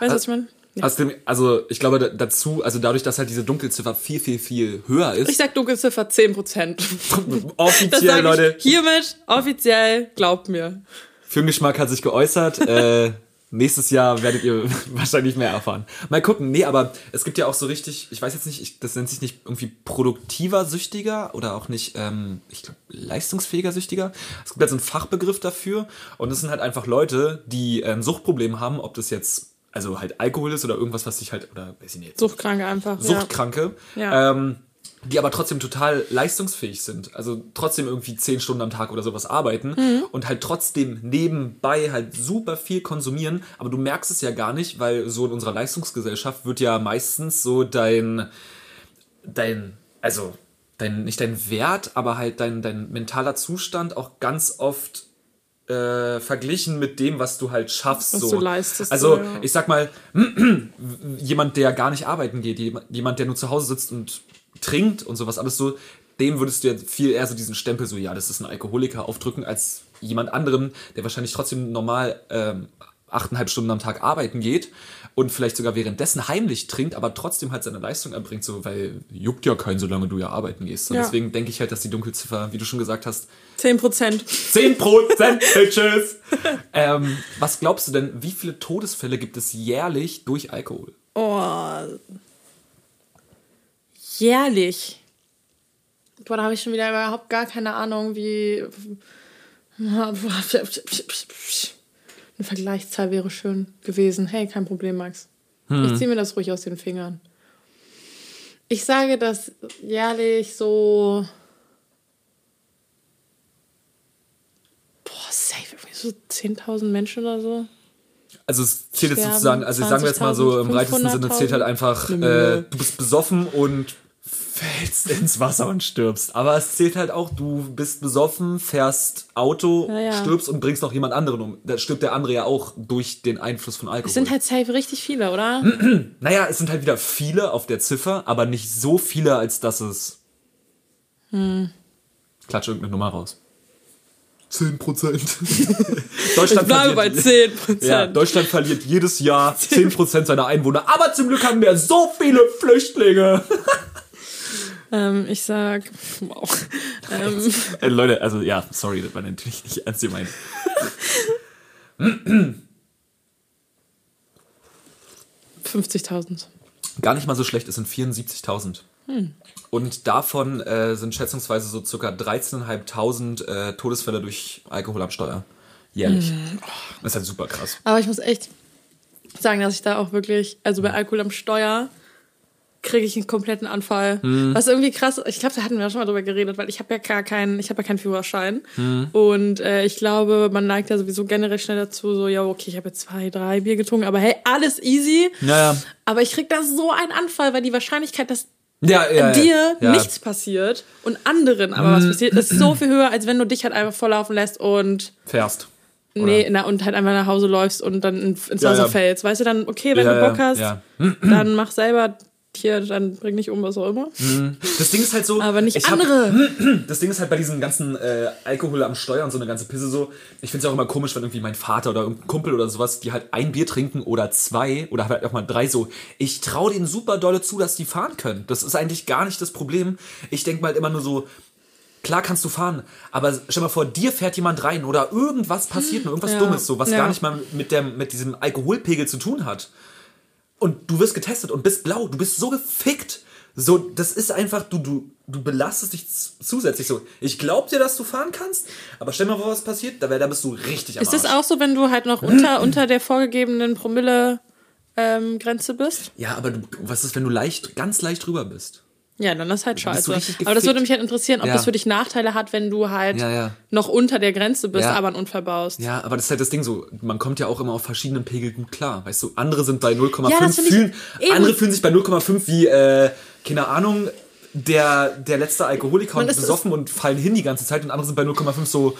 Weißt du, was ich meine? Ja. Außerdem, also ich glaube da- dazu, also dadurch, dass halt diese Dunkelziffer viel, viel, viel höher ist. Ich sag Dunkelziffer 10%. Das offiziell, Leute, hiermit, offiziell, glaubt mir. Filmgeschmack hat sich geäußert. äh, nächstes Jahr werdet ihr wahrscheinlich mehr erfahren. Mal gucken. Nee, aber es gibt ja auch so richtig, ich weiß jetzt nicht, ich, das nennt sich nicht irgendwie produktiver Süchtiger oder auch nicht, ähm, ich glaube, leistungsfähiger Süchtiger. Es gibt halt so einen Fachbegriff dafür und das sind halt einfach Leute, die ein Suchtproblem haben, ob das jetzt also halt Alkohol ist oder irgendwas, was sich halt, oder weiß ich nicht, Suchtkranke einfach. Suchtkranke, Ja. Ähm, die aber trotzdem total leistungsfähig sind. Also trotzdem irgendwie zehn Stunden am Tag oder sowas arbeiten Mhm. und halt trotzdem nebenbei halt super viel konsumieren. Aber du merkst es ja gar nicht, weil so in unserer Leistungsgesellschaft wird ja meistens so dein, dein, also dein, nicht dein Wert, aber halt dein, dein mentaler Zustand auch ganz oft äh, verglichen mit dem, was du halt schaffst. Was so. du leistest, Also so, ja. ich sag mal, jemand, der gar nicht arbeiten geht, jem- jemand, der nur zu Hause sitzt und trinkt und sowas alles so, dem würdest du ja viel eher so diesen Stempel so, ja, das ist ein Alkoholiker aufdrücken, als jemand anderen, der wahrscheinlich trotzdem normal ähm, achteinhalb Stunden am Tag arbeiten geht und vielleicht sogar währenddessen heimlich trinkt, aber trotzdem halt seine Leistung erbringt, so, weil juckt ja keinen, solange du ja arbeiten gehst. Und Ja. deswegen denke ich halt, dass die Dunkelziffer, wie du schon gesagt hast, 10%. 10 Prozent, Bitches. ähm, was glaubst du denn, wie viele Todesfälle gibt es jährlich durch Alkohol? Oh. Jährlich. Boah, da habe ich schon wieder überhaupt gar keine Ahnung, wie. Eine Vergleichszahl wäre schön gewesen. Hey, kein Problem, Max. Ich ziehe mir das ruhig aus den Fingern. Ich sage, dass jährlich so. Boah, safe, irgendwie so 10.000 Menschen oder so. Also es zählt jetzt sozusagen, also sagen wir jetzt mal so im 20.000, weitesten Sinne zählt halt einfach, äh, du bist besoffen und fällst ins Wasser und stirbst. Aber es zählt halt auch, du bist besoffen, fährst Auto, Ja, ja. stirbst und bringst noch jemand anderen um. Da stirbt der andere ja auch durch den Einfluss von Alkohol. Es sind halt safe richtig viele, oder? naja, es sind halt wieder viele auf der Ziffer, aber nicht so viele, als dass es. Klatsch irgendeine Nummer raus. 10 Prozent. Deutschland Ich bleibe bei verliert- 10%. Ja, Deutschland verliert jedes Jahr 10% seiner Einwohner. Aber zum Glück haben wir so viele Flüchtlinge. Ähm, ich sag, wow. Ähm, Äh, Leute, also ja, sorry, das war natürlich nicht ernst gemeint. ähm, 50.000. Gar nicht mal so schlecht, es sind 74.000. Und davon äh, sind schätzungsweise so circa 13.500 äh, Todesfälle durch Alkohol am Steuer. Jährlich. Das ist halt super krass. Aber ich muss echt sagen, dass ich da auch wirklich, also bei Alkohol am Steuer kriege ich einen kompletten Anfall. Was irgendwie krass, ich glaube, da hatten wir schon mal drüber geredet, weil ich habe ja gar keinen, ich habe ja keinen Führerschein. Und äh, ich glaube, man neigt ja sowieso generell schnell dazu, so, ja, okay, ich habe jetzt zwei, drei Bier getrunken, aber hey, alles easy. Naja. Aber ich krieg da so einen Anfall, weil die Wahrscheinlichkeit, dass Ja, ja, ja. dir ja. nichts passiert und anderen aber was passiert, ist so viel höher, als wenn du dich halt einfach volllaufen lässt und Fährst. nee, na, und halt einfach nach Hause läufst und dann in- ins Ja, Wasser ja. fällst. Weißt du, dann, okay, wenn Ja, du ja, Bock hast, ja. dann mach selber hier, dann bring dich um, was auch immer. Das Ding ist halt so. Aber nicht ich hab- andere. Das Ding ist halt bei diesem ganzen äh, Alkohol am Steuer und so eine ganze Pisse so. Ich finde es auch immer komisch, wenn irgendwie mein Vater oder irgendein Kumpel oder sowas, die halt ein Bier trinken oder zwei oder halt auch mal drei so. Ich traue denen super dolle zu, dass die fahren können. Das ist eigentlich gar nicht das Problem. Ich denke mal halt immer nur so. Klar kannst du fahren, aber stell mal vor, dir fährt jemand rein oder irgendwas passiert, nur irgendwas Ja, Dummes, so was ja. gar nicht mal mit, der, mit diesem Alkoholpegel zu tun hat und du wirst getestet und bist blau, du bist so gefickt. So, das ist einfach, du, du, du belastest dich zusätzlich so. Ich glaub dir, dass du fahren kannst, aber stell mal vor, was passiert, da, wär- da bist du richtig am Ist das Arsch. auch so, wenn du halt noch unter, unter der vorgegebenen Promille-Grenze bist? Ja, aber du, was ist, wenn du leicht, ganz leicht drüber bist? Ja, dann ist halt scheiße. Aber das würde mich halt interessieren, ob Ja. das für dich Nachteile hat, wenn du halt Ja, ja. noch unter der Grenze bist, aber einen Unfall baust. Ja, aber das ist halt das Ding so, man kommt ja auch immer auf verschiedenen Pegel gut klar. Weißt du, andere sind bei 0,5 Ja, das find ich fühlen, andere fühlen sich bei 0,5 wie, äh, keine Ahnung, der, der letzte Alkoholiker und besoffen und fallen hin die ganze Zeit und andere sind bei 0,5 so,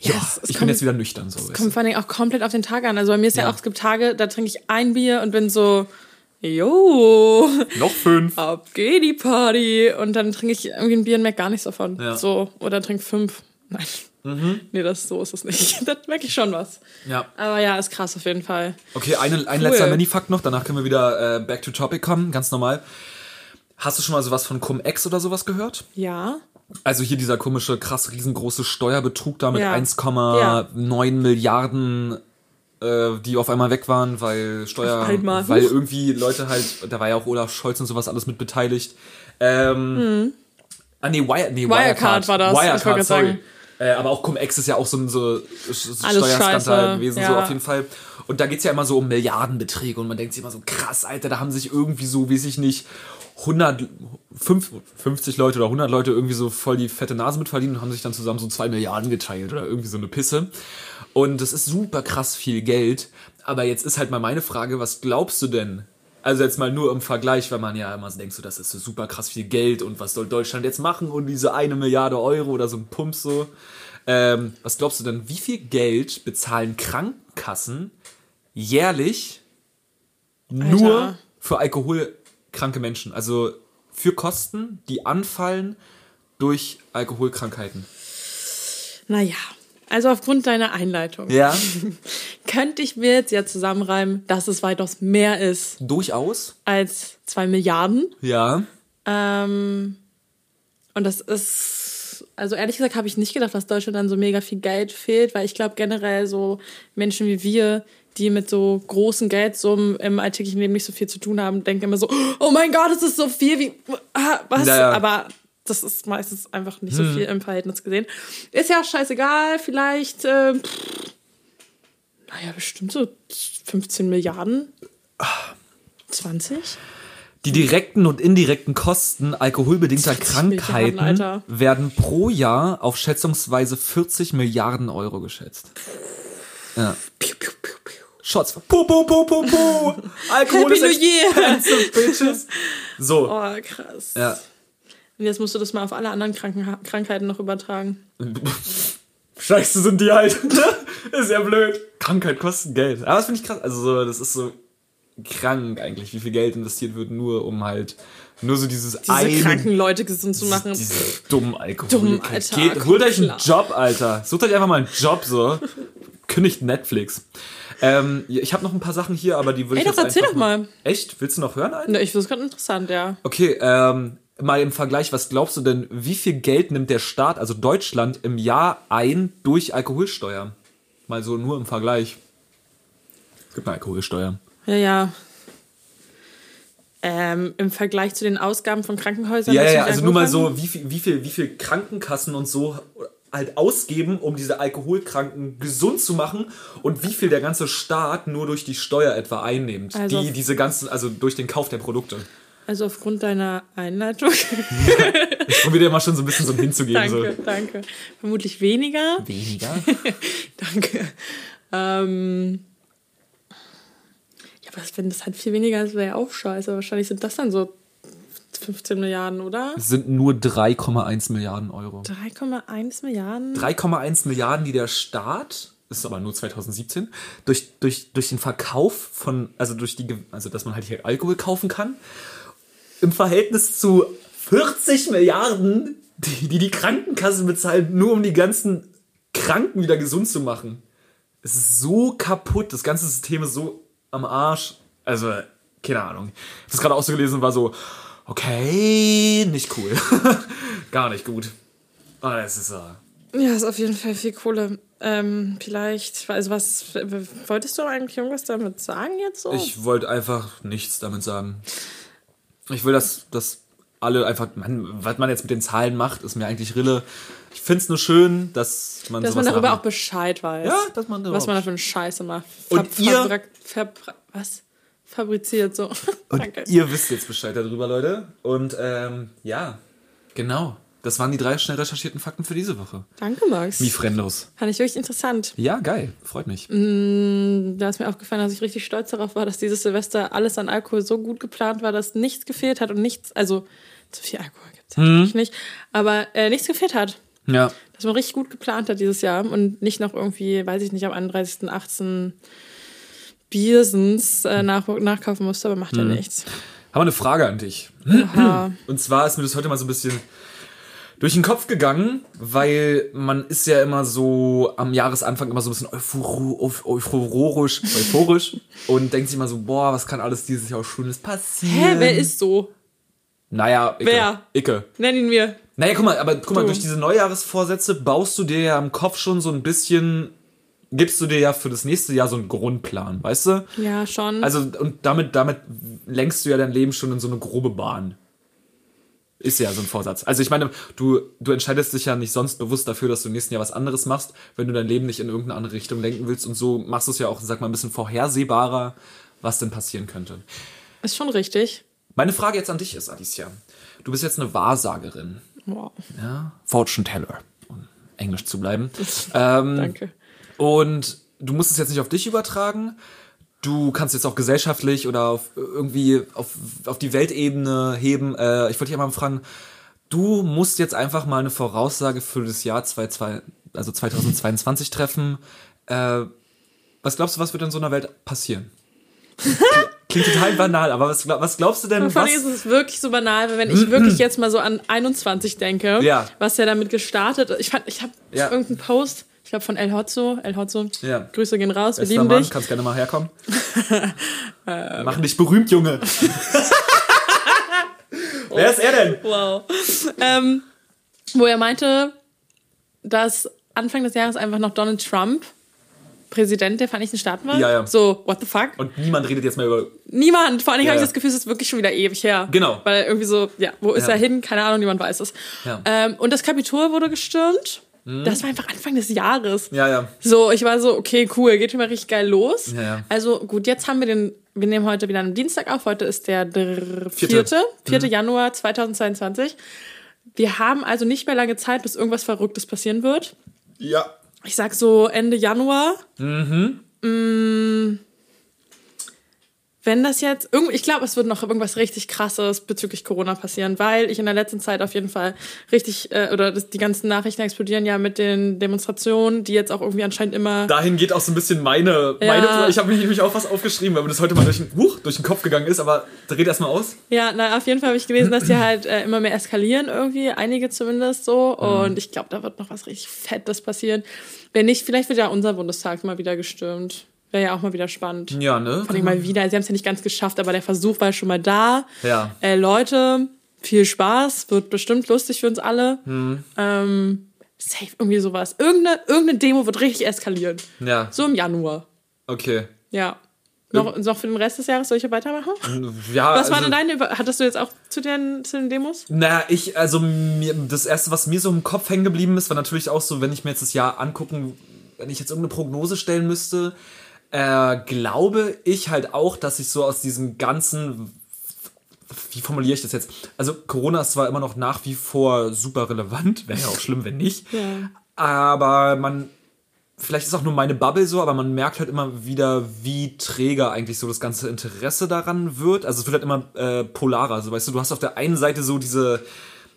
Ja, es- es ich bin kommt- jetzt wieder nüchtern. So, weißt Kommt vor allem auch komplett auf den Tag an. Also bei mir ist ja, Ja. auch, es gibt Tage, da trinke ich ein Bier und bin so, jo, Noch fünf. ab geht die Party. Und dann trinke ich irgendwie ein Bier und merke gar nichts davon. Ja. Mhm. So, oder trinke fünf. Nein. Nee, das, so ist es nicht. da merke ich schon was. Ja. Aber ja, ist krass auf jeden Fall. Okay, eine, ein Cool. letzter Mini-Fakt noch, danach können wir wieder äh, back to topic kommen, ganz normal. Hast du schon mal sowas von Cum-Ex oder sowas gehört? Ja. Also hier dieser komische, krass riesengroße Steuerbetrug da mit Ja. 1,9 Milliarden, äh, die auf einmal weg waren, weil Steuer, weil irgendwie Leute halt, da war ja auch Olaf Scholz und sowas alles mit beteiligt. Ähm, Ah nee, Wire, nee, Hm. Wirecard war das, Wirecard, sorry. sagen. Äh, aber auch Cum-Ex ist ja auch so ein so so Steuerskandal gewesen, ja. so auf jeden Fall. Und da geht's ja immer so um Milliardenbeträge und man denkt sich immer so, krass, Alter, da haben sich irgendwie so, weiß ich nicht, 100, fünf- 50 Leute oder 100 Leute irgendwie so voll die fette Nase mit verdient und haben sich dann zusammen so zwei Milliarden geteilt oder irgendwie so eine Pisse. Und das ist super krass viel Geld. Aber jetzt ist halt mal meine Frage, was glaubst du denn? Also jetzt mal nur im Vergleich, weil man ja immer so denkt, so, das ist so super krass viel Geld und was soll Deutschland jetzt machen und diese eine Milliarde Euro oder so ein Pump so. Ähm, was glaubst du denn, wie viel Geld bezahlen Krankenkassen jährlich nur Alter. für alkoholkranke Menschen? Also für Kosten, die anfallen durch Alkoholkrankheiten. Naja. Also aufgrund deiner Einleitung Ja, könnte ich mir jetzt ja zusammenreimen, dass es weitaus mehr ist durchaus. als zwei Milliarden. Ja. Ähm, und das ist, also ehrlich gesagt habe ich nicht gedacht, dass Deutschland dann so mega viel Geld fehlt, weil ich glaube generell so Menschen wie wir, die mit so großen Geldsummen im alltäglichen Leben nicht so viel zu tun haben, denken immer so, oh mein Gott, es ist so viel wie, ah, was? Ja, ja. Aber das ist meistens einfach nicht so viel im Verhältnis gesehen. Ist ja auch scheißegal, vielleicht, äh, pff, naja, bestimmt so 15 Milliarden. 20? Die direkten und indirekten Kosten alkoholbedingter 20 Milliarden, Krankheiten werden pro Jahr auf schätzungsweise 40 Milliarden Euro geschätzt. Ja. Piu, piu, piu, piu. Shots. Puh, puh, puh, puh, puh. Alkohol Happy ist expensive, bitches. So. Oh, krass. Ja. Und jetzt musst du das mal auf alle anderen Kranken Krankheiten noch übertragen. Scheiße sind die halt. ist ja blöd. Krankheit kostet Geld. Aber das finde ich krass. Also so, das ist so krank eigentlich, wie viel Geld investiert wird, nur um halt nur so dieses Diese eine kranken Leute gesund zu machen. Diese dummen Alkohol. Dumm, Alter, Geht, holt euch einen. Job, Alter. Sucht euch einfach mal einen Job, so. Kündigt Netflix. Ähm, ich habe noch ein paar Sachen hier, aber die würde Ey, ich jetzt doch, erzähl einfach doch mal. Echt? Willst du noch hören? Alter? Ne, ich finde es gerade interessant, ja. Okay, ähm, mal im Vergleich, was glaubst du denn, wie viel Geld nimmt der Staat, also Deutschland, im Jahr ein durch Alkoholsteuer? Mal so nur im Vergleich. Es gibt eine Alkoholsteuer. Ja, ja. Ähm, Im Vergleich zu den Ausgaben von Krankenhäusern. Ja, ja, also nur mal so, wie viel, wie viel, wie viel Krankenkassen und so halt ausgeben, um diese Alkoholkranken gesund zu machen und wie viel der ganze Staat nur durch die Steuer etwa einnimmt. Also- die, diese ganzen, also durch den Kauf der Produkte. Also aufgrund deiner Einleitung. Ich probiere dir mal schon so ein bisschen so hinzugeben. danke, danke. Vermutlich weniger. So. Weniger? Danke. Ähm, ja, aber wenn das halt viel weniger ist, wäre ja auch scheiße. Wahrscheinlich sind das dann so 15 Milliarden, oder? Es sind nur 3,1 Milliarden Euro. 3,1 Milliarden? 3,1 Milliarden, die der Staat, das ist aber nur 2017, durch, durch, durch den Verkauf von, also durch die, also dass man halt hier Alkohol kaufen kann, im Verhältnis zu 40 Milliarden, die die, die Krankenkasse bezahlt, nur um die ganzen Kranken wieder gesund zu machen. Es ist so kaputt, das ganze System ist so am Arsch. Also, keine Ahnung. Ich habe das gerade auch so gelesen war so, okay, nicht cool. Gar nicht gut. Ah, es ist äh, Ja, ist auf jeden Fall viel Kohle. Ähm, vielleicht, also was, wolltest du eigentlich irgendwas damit sagen jetzt so? Ich wollte einfach nichts damit sagen. Ich will, dass, dass alle einfach, man, was man jetzt mit den Zahlen macht, ist mir eigentlich Rille. Ich finde es nur schön, dass man dass man darüber auch Bescheid weiß. Ja, dass man Was man da für eine Scheiße macht. Und ihr- was? Fabriziert so. Und Danke. ihr wisst jetzt Bescheid darüber, Leute. Und ähm, ja, genau. Das waren die drei schnell recherchierten Fakten für diese Woche. Danke, Max. Mi Frendos. Fand ich wirklich interessant. Ja, geil. Freut mich. Da ist mir aufgefallen, dass ich richtig stolz darauf war, dass dieses Silvester alles an Alkohol so gut geplant war, dass nichts gefehlt hat und nichts, also zu viel Alkohol gibt es Mhm. natürlich nicht, aber äh, nichts gefehlt hat. Ja. Dass man richtig gut geplant hat dieses Jahr und nicht noch irgendwie, weiß ich nicht, am 31.18. Biersens äh, nach, nachkaufen musste, aber macht ja nichts. Haben wir eine Frage an dich. Oha. Und zwar ist mir das heute mal so ein bisschen durch den Kopf gegangen, weil man ist ja immer so am Jahresanfang immer so ein bisschen euphorisch, euphorisch und denkt sich immer so, boah, was kann alles dieses Jahr Schönes passieren? Hä, wer ist so? Naja, Icke. Wer? Icke. Nenn ihn mir. Naja, guck mal, aber guck mal, Du. durch diese Neujahresvorsätze baust du dir ja im Kopf schon so ein bisschen, gibst du dir ja für das nächste Jahr so einen Grundplan, weißt du? Ja, schon. Also, und damit, damit lenkst du ja dein Leben schon in so eine grobe Bahn. Ist ja so ein Vorsatz. Also ich meine, du, du entscheidest dich ja nicht sonst bewusst dafür, dass du im nächsten Jahr was anderes machst, wenn du dein Leben nicht in irgendeine andere Richtung lenken willst. Und so machst du es ja auch, sag mal, ein bisschen vorhersehbarer, was denn passieren könnte. ist schon richtig. Meine Frage jetzt an dich ist, Alicia. Du bist jetzt eine Wahrsagerin. Wow, Ja? Fortune Teller, um Englisch zu bleiben. ähm, danke. und du musst es jetzt nicht auf dich übertragen. Du kannst jetzt auch gesellschaftlich oder auf irgendwie auf, auf die Weltebene heben. Äh, ich wollte dich einmal fragen, du musst jetzt einfach mal eine Voraussage für das Jahr 22, also 2022 treffen. Äh, was glaubst du, was wird in so einer Welt passieren? Klingt total banal, aber was, was glaubst du denn? Allem Was, ist es wirklich so banal, weil wenn ich wirklich jetzt mal so an 21 denke, Ja. was ja damit gestartet ist. Ich fand, ich habe Ja. irgendeinen Post, ich glaube von El Hotzo, El Hotzo, Ja. Grüße gehen raus, wir Bester lieben Mann, dich. kannst gerne mal herkommen. Machen dich berühmt, Junge. Wer ist er denn? Wow. ähm, wo er meinte, dass Anfang des Jahres einfach noch Donald Trump Präsident der Vereinigten Staaten war. Ja, ja. So, what the fuck? Und niemand redet jetzt mehr über. Niemand. Vor allen Dingen Ja, habe ich das Gefühl, es ist wirklich schon wieder ewig her. Genau. Weil irgendwie so, ja, wo ist er hin? Keine Ahnung, niemand weiß es. Ja. Ähm, und das Kapitol wurde gestürmt. Das war einfach Anfang des Jahres. Ja, ja. So, ich war so, okay, cool, geht schon mal richtig geil los. Ja, ja. Also gut, jetzt haben wir den, wir nehmen heute wieder am Dienstag auf. Heute ist der dr- Vierte. vierte, vierte Mhm. Januar 2022. Wir haben also nicht mehr lange Zeit, bis irgendwas Verrücktes passieren wird. Ja. Ich sag so Ende Januar. Mhm. Wenn das jetzt irgendwie, ich glaube, es wird noch irgendwas richtig krasses bezüglich Corona passieren, weil ich in der letzten Zeit auf jeden Fall richtig, äh, oder das, die ganzen Nachrichten explodieren ja mit den Demonstrationen, die jetzt auch irgendwie anscheinend immer. Dahin geht auch so ein bisschen meine. Ja. meine ich habe mich nämlich auch was aufgeschrieben, weil mir das heute mal durch den, huch, durch den Kopf gegangen ist, aber dreht erst mal aus. Ja, na, auf jeden Fall habe ich gelesen, dass die halt äh, immer mehr eskalieren irgendwie, einige zumindest so. Mhm. Und ich glaube, da wird noch was richtig Fettes passieren. Wenn nicht, vielleicht wird ja unser Bundestag mal wieder gestürmt. Wäre ja auch mal wieder spannend. Ja, ne? Vor allem mal wieder. Sie haben es ja nicht ganz geschafft, aber der Versuch war schon mal da. Ja. Äh, Leute, viel Spaß, wird bestimmt lustig für uns alle. Mhm. Ähm, safe, irgendwie sowas. Irgendeine, irgendeine Demo wird richtig eskalieren. Ja. So im Januar. Okay. Ja. Noch, noch für den Rest des Jahres soll ich ja weitermachen? Ja, Was war also- denn deine, hattest du jetzt auch zu den, zu den Demos? Naja, ich, also mir, das erste, was mir so im Kopf hängen geblieben ist, war natürlich auch so, wenn ich mir jetzt das Jahr angucken, wenn ich jetzt irgendeine Prognose stellen müsste, äh, glaube ich halt auch, dass ich so aus diesem ganzen, wie formuliere ich das jetzt? Also Corona ist zwar immer noch nach wie vor super relevant, wäre ja auch schlimm, wenn nicht, Ja. aber man, vielleicht ist auch nur meine Bubble so, aber man merkt halt immer wieder, wie träger eigentlich so das ganze Interesse daran wird. Also es wird halt immer äh, polarer. Also weißt du, du hast auf der einen Seite so diese,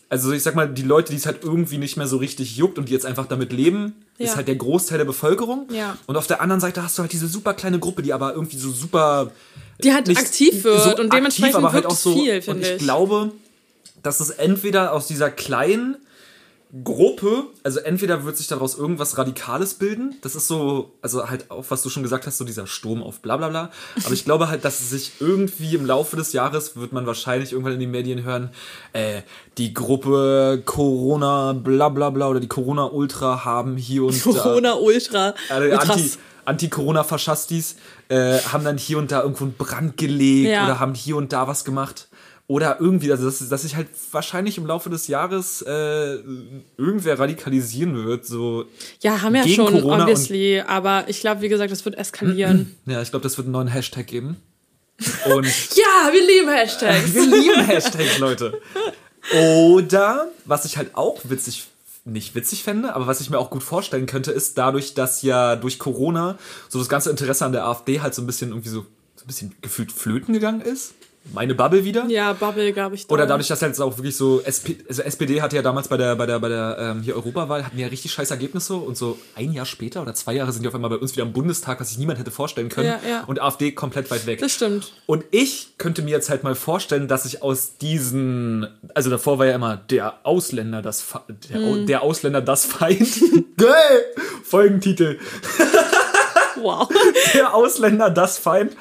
also ich sag mal, die Leute, die es halt irgendwie nicht mehr so richtig juckt und die jetzt einfach damit leben, Ja. ist halt der Großteil der Bevölkerung. Ja. Und auf der anderen Seite hast du halt diese super kleine Gruppe, die aber irgendwie so super Die halt nicht aktiv wird so und dementsprechend aktiv, aber halt auch so, viel, und finde ich ich. glaube, dass es entweder aus dieser kleinen Gruppe, also entweder wird sich daraus irgendwas Radikales bilden, das ist so, also halt auch, was du schon gesagt hast, so dieser Sturm auf bla bla bla, aber ich glaube halt, dass es sich irgendwie im Laufe des Jahres, wird man wahrscheinlich irgendwann in den Medien hören, äh, die Gruppe Corona bla bla bla oder die Corona Ultra haben hier und da Corona Ultra. also Ultras. Anti, Anti-Corona-Faschastis äh, haben dann hier und da irgendwo einen Brand gelegt Ja. oder haben hier und da was gemacht. Oder irgendwie, also dass, dass sich halt wahrscheinlich im Laufe des Jahres äh, irgendwer radikalisieren wird. So, Ja, haben ja schon, Corona obviously. Aber ich glaube, wie gesagt, das wird eskalieren. ja, ich glaube, das wird einen neuen Hashtag geben. Und ja, wir lieben Hashtags. wir lieben Hashtags, Leute. Oder, was ich halt auch witzig, nicht witzig fände, aber was ich mir auch gut vorstellen könnte, ist dadurch, dass ja durch Corona so das ganze Interesse an der AfD halt so ein bisschen irgendwie so, so ein bisschen gefühlt flöten gegangen ist. Meine Bubble wieder. Ja, Bubble gab ich da. Oder dadurch, dass halt auch wirklich so, SP, also SPD hatte ja damals bei der, bei der, bei der ähm, hier Europawahl, hatten ja richtig scheiß Ergebnisse und so ein Jahr später oder zwei Jahre sind die auf einmal bei uns wieder im Bundestag, was sich niemand hätte vorstellen können. Ja, ja. Und AfD komplett weit weg. Das stimmt. Und ich könnte mir jetzt halt mal vorstellen, dass ich aus diesen, also davor war ja immer der Ausländer das, Fe- der, Hm. der Ausländer das Feind. Geil! Folgentitel. Wow. der Ausländer das Feind.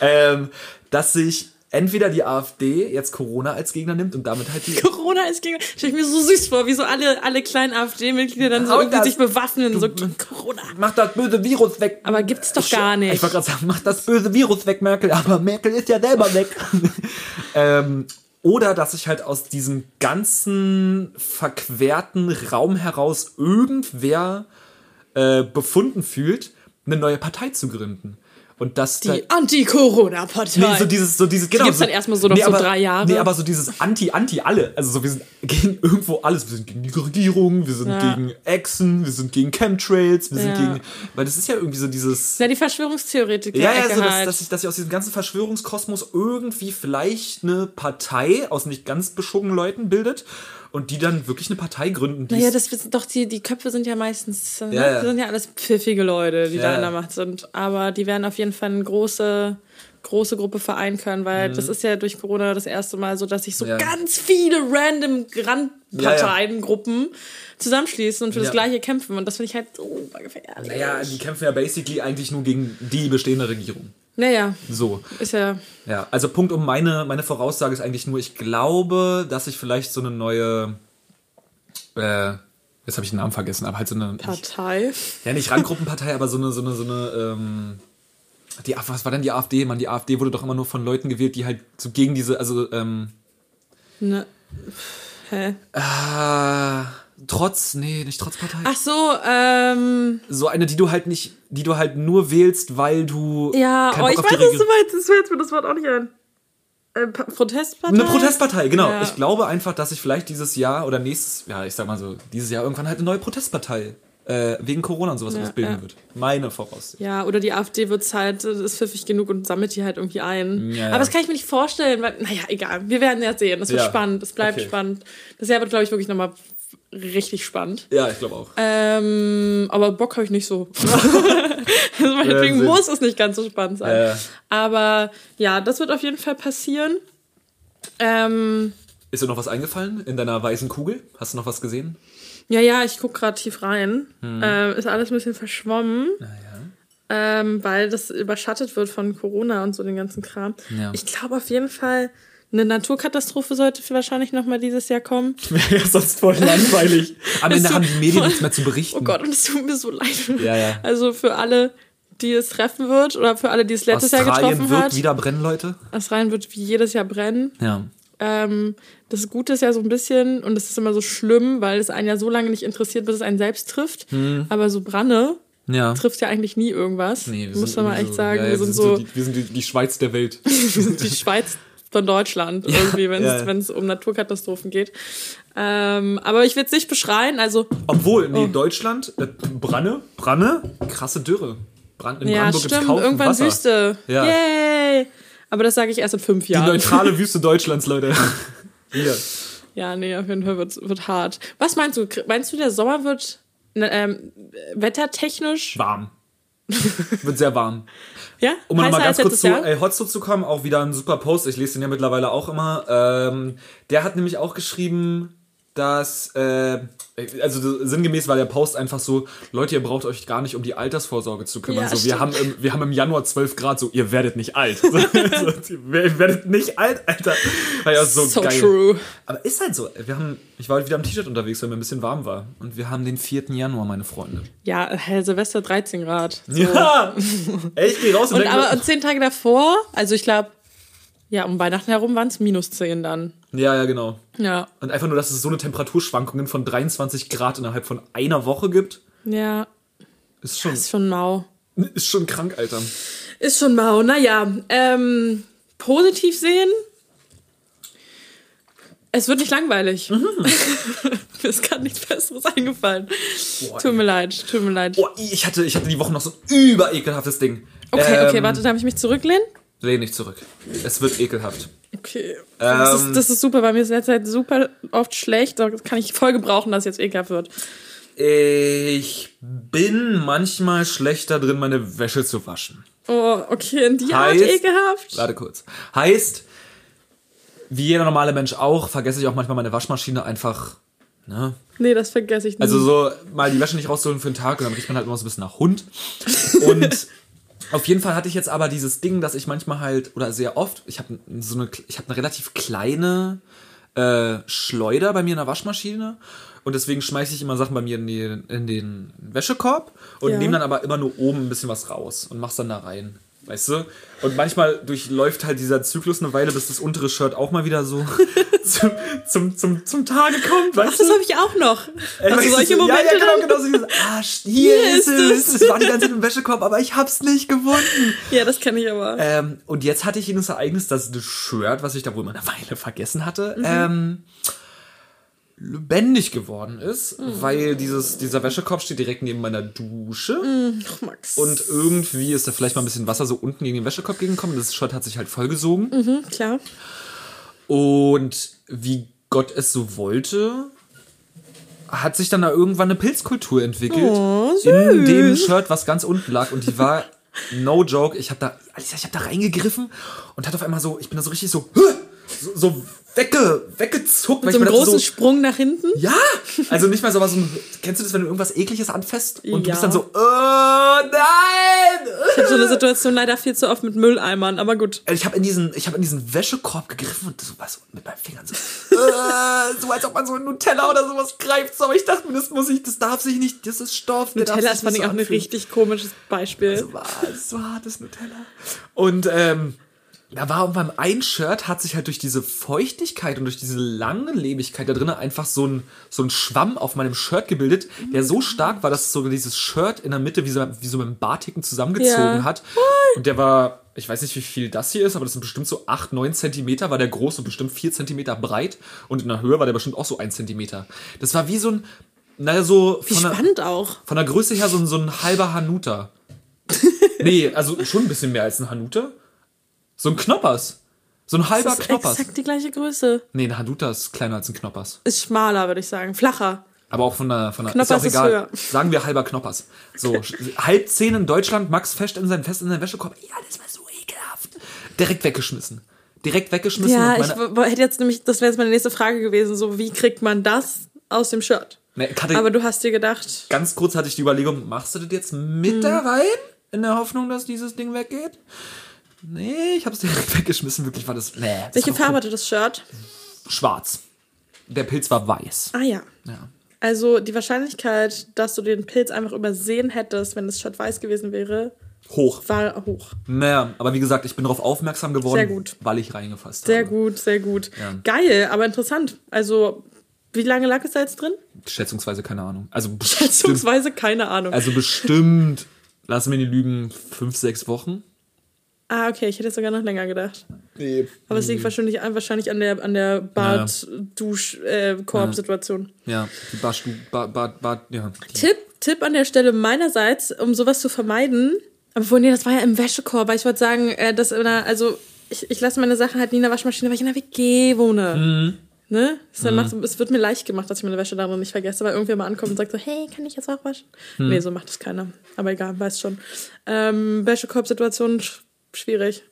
Ähm, dass sich entweder die AfD jetzt Corona als Gegner nimmt und damit halt die Corona ist gegen. Stell ich mir so süß vor, wie so alle, alle kleinen AfD-Mitglieder dann so irgendwie sich bewaffnen. So Corona. Mach das böse Virus weg. Aber gibt's doch gar nicht. Ich wollte gerade sagen, mach das böse Virus weg, Merkel. Aber Merkel ist ja selber weg. ähm, oder dass sich halt aus diesem ganzen verquerten Raum heraus irgendwer äh, befunden fühlt, eine neue Partei zu gründen. Und dass da- Die Anti-Corona-Partei. Nee, so dieses, so dieses, genau. gibt's dann erstmal so noch so aber, drei Jahre. Nee, aber so dieses Anti-Anti-alle. Also so, wir sind gegen irgendwo alles. Wir sind gegen die Regierung, wir sind Ja. gegen Echsen, wir sind gegen Chemtrails, wir sind Ja. gegen, weil das ist ja irgendwie so dieses, ja, die Verschwörungstheoretiker. ja, ja, so, dass, halt. dass, ich, dass ich aus diesem ganzen Verschwörungskosmos irgendwie vielleicht eine Partei aus nicht ganz beschogenen Leuten bildet und die dann wirklich eine Partei gründen, Naja, das wissen doch die, die Köpfe sind ja meistens, ne? Ja, sind ja alles pfiffige Leute, die Ja, da in der Macht sind. Aber die werden auf jeden Fall eine große, große Gruppe vereinen können, weil das ist ja durch Corona das erste Mal so, dass sich so Mhm. Ganz viele random Randparteiengruppen zusammenschließen und für das Gleiche kämpfen. Und das finde ich halt super gefährlich. naja, die kämpfen ja basically eigentlich nur gegen die bestehende Regierung. Naja, So. ist ja. Ja, also Punkt um meine, meine Voraussage ist eigentlich nur, ich glaube, dass ich vielleicht so eine neue, äh, jetzt habe ich den Namen vergessen, aber halt so eine, nicht, Partei. ja nicht Randgruppenpartei, aber so eine, so eine, so eine, ähm, die, was war denn die AfD? Man, die AfD wurde doch immer nur von Leuten gewählt, die halt so gegen diese, also, ähm, Ne. Hä? ah, trotz, nee, nicht trotz Partei. Ach so, ähm. So eine, die du halt nicht, die du halt nur wählst, weil du Ja, oh, ich weiß, was du meinst. Das fällt mir das Wort auch nicht ein. Äh, Pa- Protestpartei? Eine Protestpartei, genau. Ja. Ich glaube einfach, dass ich vielleicht dieses Jahr oder nächstes, ja, ich sag mal so, dieses Jahr irgendwann halt eine neue Protestpartei äh, wegen Corona und sowas Ja, bilden ja. wird. Meine Voraussicht. Ja, oder die AfD wird's halt, äh, ist pfiffig genug und sammelt die halt irgendwie ein. Ja. Aber das kann ich mir nicht vorstellen, weil, naja, egal. Wir werden ja sehen. Es wird spannend. Es bleibt Okay. spannend. Das Jahr wird, glaube ich, wirklich nochmal richtig spannend. Ja, ich glaube auch. Ähm, aber Bock habe ich nicht so. also meinetwegen muss es nicht ganz so spannend sein. Äh, Aber ja, das wird auf jeden Fall passieren. Ähm, ist dir noch was eingefallen in deiner weißen Kugel? Hast du noch was gesehen? Ja, ja, ich gucke gerade tief rein. Hm. Ähm, ist alles ein bisschen verschwommen. Ähm, weil das überschattet wird von Corona und so den ganzen Kram. Ja. Ich glaube auf jeden Fall, eine Naturkatastrophe sollte wahrscheinlich noch mal dieses Jahr kommen. Wäre ja sonst voll langweilig. Am Ende haben die Medien nichts mehr zu berichten. Oh Gott, und es tut mir so leid. Ja, ja. Also für alle, die es treffen wird oder für alle, die es letztes Jahr Australien getroffen wird hat. wieder brennen, Leute. Australien wird wie jedes Jahr brennen. Ja. Ähm, das Gute ist ja so ein bisschen, und das ist immer so schlimm, weil es einen ja so lange nicht interessiert, bis es einen selbst trifft. Aber so Branne Ja. trifft ja eigentlich nie irgendwas. Nee, wir Muss man mal echt so- sagen. ja, ja, wir sind so, die, wir sind die, die Schweiz der Welt. wir sind die Schweiz von Deutschland, irgendwie, wenn ja, es ja. um Naturkatastrophen geht. Ähm, aber ich will es nicht beschreien, also Obwohl, nee, Oh. Deutschland, äh, Branne, Branne, krasse Dürre. Brand, in ja, Brandenburg gibt's stimmt, kaum irgendwann Wasser. Wüste. Ja. Yay! Aber das sage ich erst in fünf Die Jahren. neutrale Wüste Deutschlands, Leute. Hier. Ja, nee, auf jeden Fall wird, wird hart. Was meinst du? Meinst du, der Sommer wird ne, ähm, wettertechnisch? Warm. Wird sehr warm. Ja? Um Heißer nochmal ganz kurz zu Jahr? El Hotzo zu kommen, auch wieder ein super Post. Ich lese den ja mittlerweile auch immer. Ähm, der hat nämlich auch geschrieben, dass, äh, also sinngemäß war der Post einfach so, Leute, ihr braucht euch gar nicht um die Altersvorsorge zu kümmern. Ja, so, wir, haben im, wir haben im Januar 12 Grad, so, ihr werdet nicht alt. so, ihr werdet nicht alt, Alter. War ja so, So geil. true. Aber ist halt so. Wir haben, ich war wieder im T-Shirt unterwegs, weil mir ein bisschen warm war. Und wir haben den 4. Januar, meine Freunde. Ja, hell, Silvester 13 Grad. So. Ja! Ich geh raus und, Und aber und zehn Tage davor, also ich glaube, ja, um Weihnachten herum waren es minus 10 dann. Ja, ja, genau. Ja. Und einfach nur, dass es so eine Temperaturschwankungen von 23 Grad innerhalb von einer Woche gibt, Ja, ist schon, ist schon mau. ist schon krank, Alter. Ist schon mau. Naja, ähm, positiv sehen. Es wird nicht langweilig. Mhm. Mir ist gerade nichts Besseres eingefallen. tut mir leid, tut mir leid. Boah, ich hatte, ich hatte die Woche noch so ein überekelhaftes Ding. Okay, Ähm, okay, warte, darf ich mich zurücklehnen? Lehn nicht zurück. Es wird ekelhaft. Okay. das, Ähm. ist, das ist super. Bei mir ist es letzte Zeit super oft schlecht. Da kann ich voll gebrauchen, dass es jetzt ekelhaft wird. Ich bin manchmal schlechter drin, meine Wäsche zu waschen. Oh, okay. In die Art Heißt- ekelhaft. Warte kurz. Heißt, wie jeder normale Mensch auch, vergesse ich auch manchmal meine Waschmaschine einfach, ne? Nee, das vergesse ich nicht. Also so mal die Wäsche nicht rauszuholen für einen Tag und dann riecht man halt immer so ein bisschen nach Hund. Und auf jeden Fall hatte ich jetzt aber dieses Ding, dass ich manchmal halt, oder sehr oft, ich habe so eine, ich habe eine relativ kleine äh, Schleuder bei mir in der Waschmaschine und deswegen schmeiße ich immer Sachen bei mir in, die, in den Wäschekorb und Ja. nehme dann aber immer nur oben ein bisschen was raus und mach's dann da rein. Weißt du? Und manchmal durchläuft halt dieser Zyklus eine Weile, bis das untere Shirt auch mal wieder so zum, zum, zum, zum Tage kommt, weißt Ach, du? das habe ich auch noch. Ey, Also du, solche so- Momente Ja, ja, genau, genau. So dieses, ah, hier, Hier ist ist es. Es war die ganze Zeit im Wäschekorb, aber ich hab's nicht gefunden. Ja, das kenne ich aber. Ähm, und jetzt hatte ich jenes Ereignis, dass das Shirt, was ich da wohl mal eine Weile vergessen hatte, Mhm. ähm, lebendig geworden ist, Mhm. weil dieses, dieser Wäschekorb steht direkt neben meiner Dusche. Ach, Max. Und irgendwie ist da vielleicht mal ein bisschen Wasser so unten gegen den Wäschekorb gegengekommen. Das Shirt hat sich halt vollgesogen. Mhm, klar. Und wie Gott es so wollte, hat sich dann da irgendwann eine Pilzkultur entwickelt. Oh, in dem Shirt, was ganz unten lag. Und die war, no joke, ich habe da, ich hab da reingegriffen und hat auf einmal so, ich bin da so richtig so, so, so wegge, weggezuckt. weil So einen dachte großen so, Sprung nach hinten. ja, also nicht mal so, aber so ein, kennst du das, wenn du irgendwas ekliges anfasst und du Ja. bist dann so, oh nein! Ich habe so eine Situation leider viel zu oft mit Mülleimern, aber gut. Also ich habe in diesen, ich habe in diesen Wäschekorb gegriffen und so was mit meinen Fingern so, äh, so als ob man so in Nutella oder sowas greift. So, aber ich dachte mir, das muss ich, das darf sich nicht, das ist Stoff. Nutella ist fand nicht ich auch so ein richtig komisches Beispiel. So war so hartes Nutella. Und ähm, da war beim ein Shirt hat sich halt durch diese Feuchtigkeit und durch diese Langlebigkeit da drinnen einfach so ein, so ein Schwamm auf meinem Shirt gebildet, der so stark war, dass so dieses Shirt in der Mitte wie so, wie so mit einem Barticken zusammengezogen Ja. hat. Und der war, ich weiß nicht, wie viel das hier ist, aber das sind bestimmt so 8, 9 Zentimeter, war der groß und bestimmt 4 Zentimeter breit. Und in der Höhe war der bestimmt auch so 1 Zentimeter. Das war wie so ein, naja, so Wie von der, spannend auch. von der Größe her so ein, so ein halber Hanuta. nee, also schon ein bisschen mehr als ein Hanuta. So ein Knoppers. So ein halber Das ist Knoppers. exakt die gleiche Größe. Nee, ein Hanuta ist kleiner als ein Knoppers. Ist schmaler, würde ich sagen. Flacher. Aber auch von der, von der Knoppers ist auch ist egal. höher. Sagen wir halber Knoppers. So, halb zehn in Deutschland, Max fest in seinen, fest in seinen Wäschekorb. Ja, das war so ekelhaft. Direkt weggeschmissen. Direkt weggeschmissen. Ja, ich hätte jetzt nämlich, das wäre jetzt meine nächste Frage gewesen, so wie kriegt man das aus dem Shirt? nee, hatte, Aber du hast dir gedacht, ganz kurz hatte ich die Überlegung, machst du das jetzt mit Hm. da rein? In der Hoffnung, dass dieses Ding weggeht? Nee, ich hab's direkt weggeschmissen. Wirklich war das. Nee, das welche Farbe hatte das Shirt? Schwarz. Der Pilz war weiß. Ah ja. Ja. Also die Wahrscheinlichkeit, dass du den Pilz einfach übersehen hättest, wenn das Shirt weiß gewesen wäre, Hoch. war hoch. Naja, aber wie gesagt, ich bin darauf aufmerksam geworden, Sehr gut. weil ich reingefasst Sehr habe. gut, sehr gut. Ja. Geil, aber interessant. Also, wie lange lag es da jetzt drin? Schätzungsweise keine Ahnung. Also bestimmt, Schätzungsweise keine Ahnung. also bestimmt, lass mir die lügen, fünf, sechs Wochen. Ah, okay, ich hätte sogar noch länger gedacht. Nee. Aber es liegt wahrscheinlich, wahrscheinlich an der, an der Bad-Dusch-Korb-Situation. Ja, die Barstu, Bad, Bad, Bad, ja. Tipp, Tipp an der Stelle meinerseits, um sowas zu vermeiden. Aber nee, das war ja im Wäschekorb, weil ich wollte sagen, äh, dass also ich, ich lasse meine Sachen halt nie in der Waschmaschine, weil ich in der WG wohne. Mhm. Ne? Es, dann macht, es wird mir leicht gemacht, dass ich meine Wäsche darin nicht vergesse, weil irgendwer mal ankommt und sagt so, hey, kann ich jetzt auch waschen? Mhm. Nee, so macht es keiner. Aber egal, weiß schon. Ähm, Wäschekorb-Situation sch schwierig.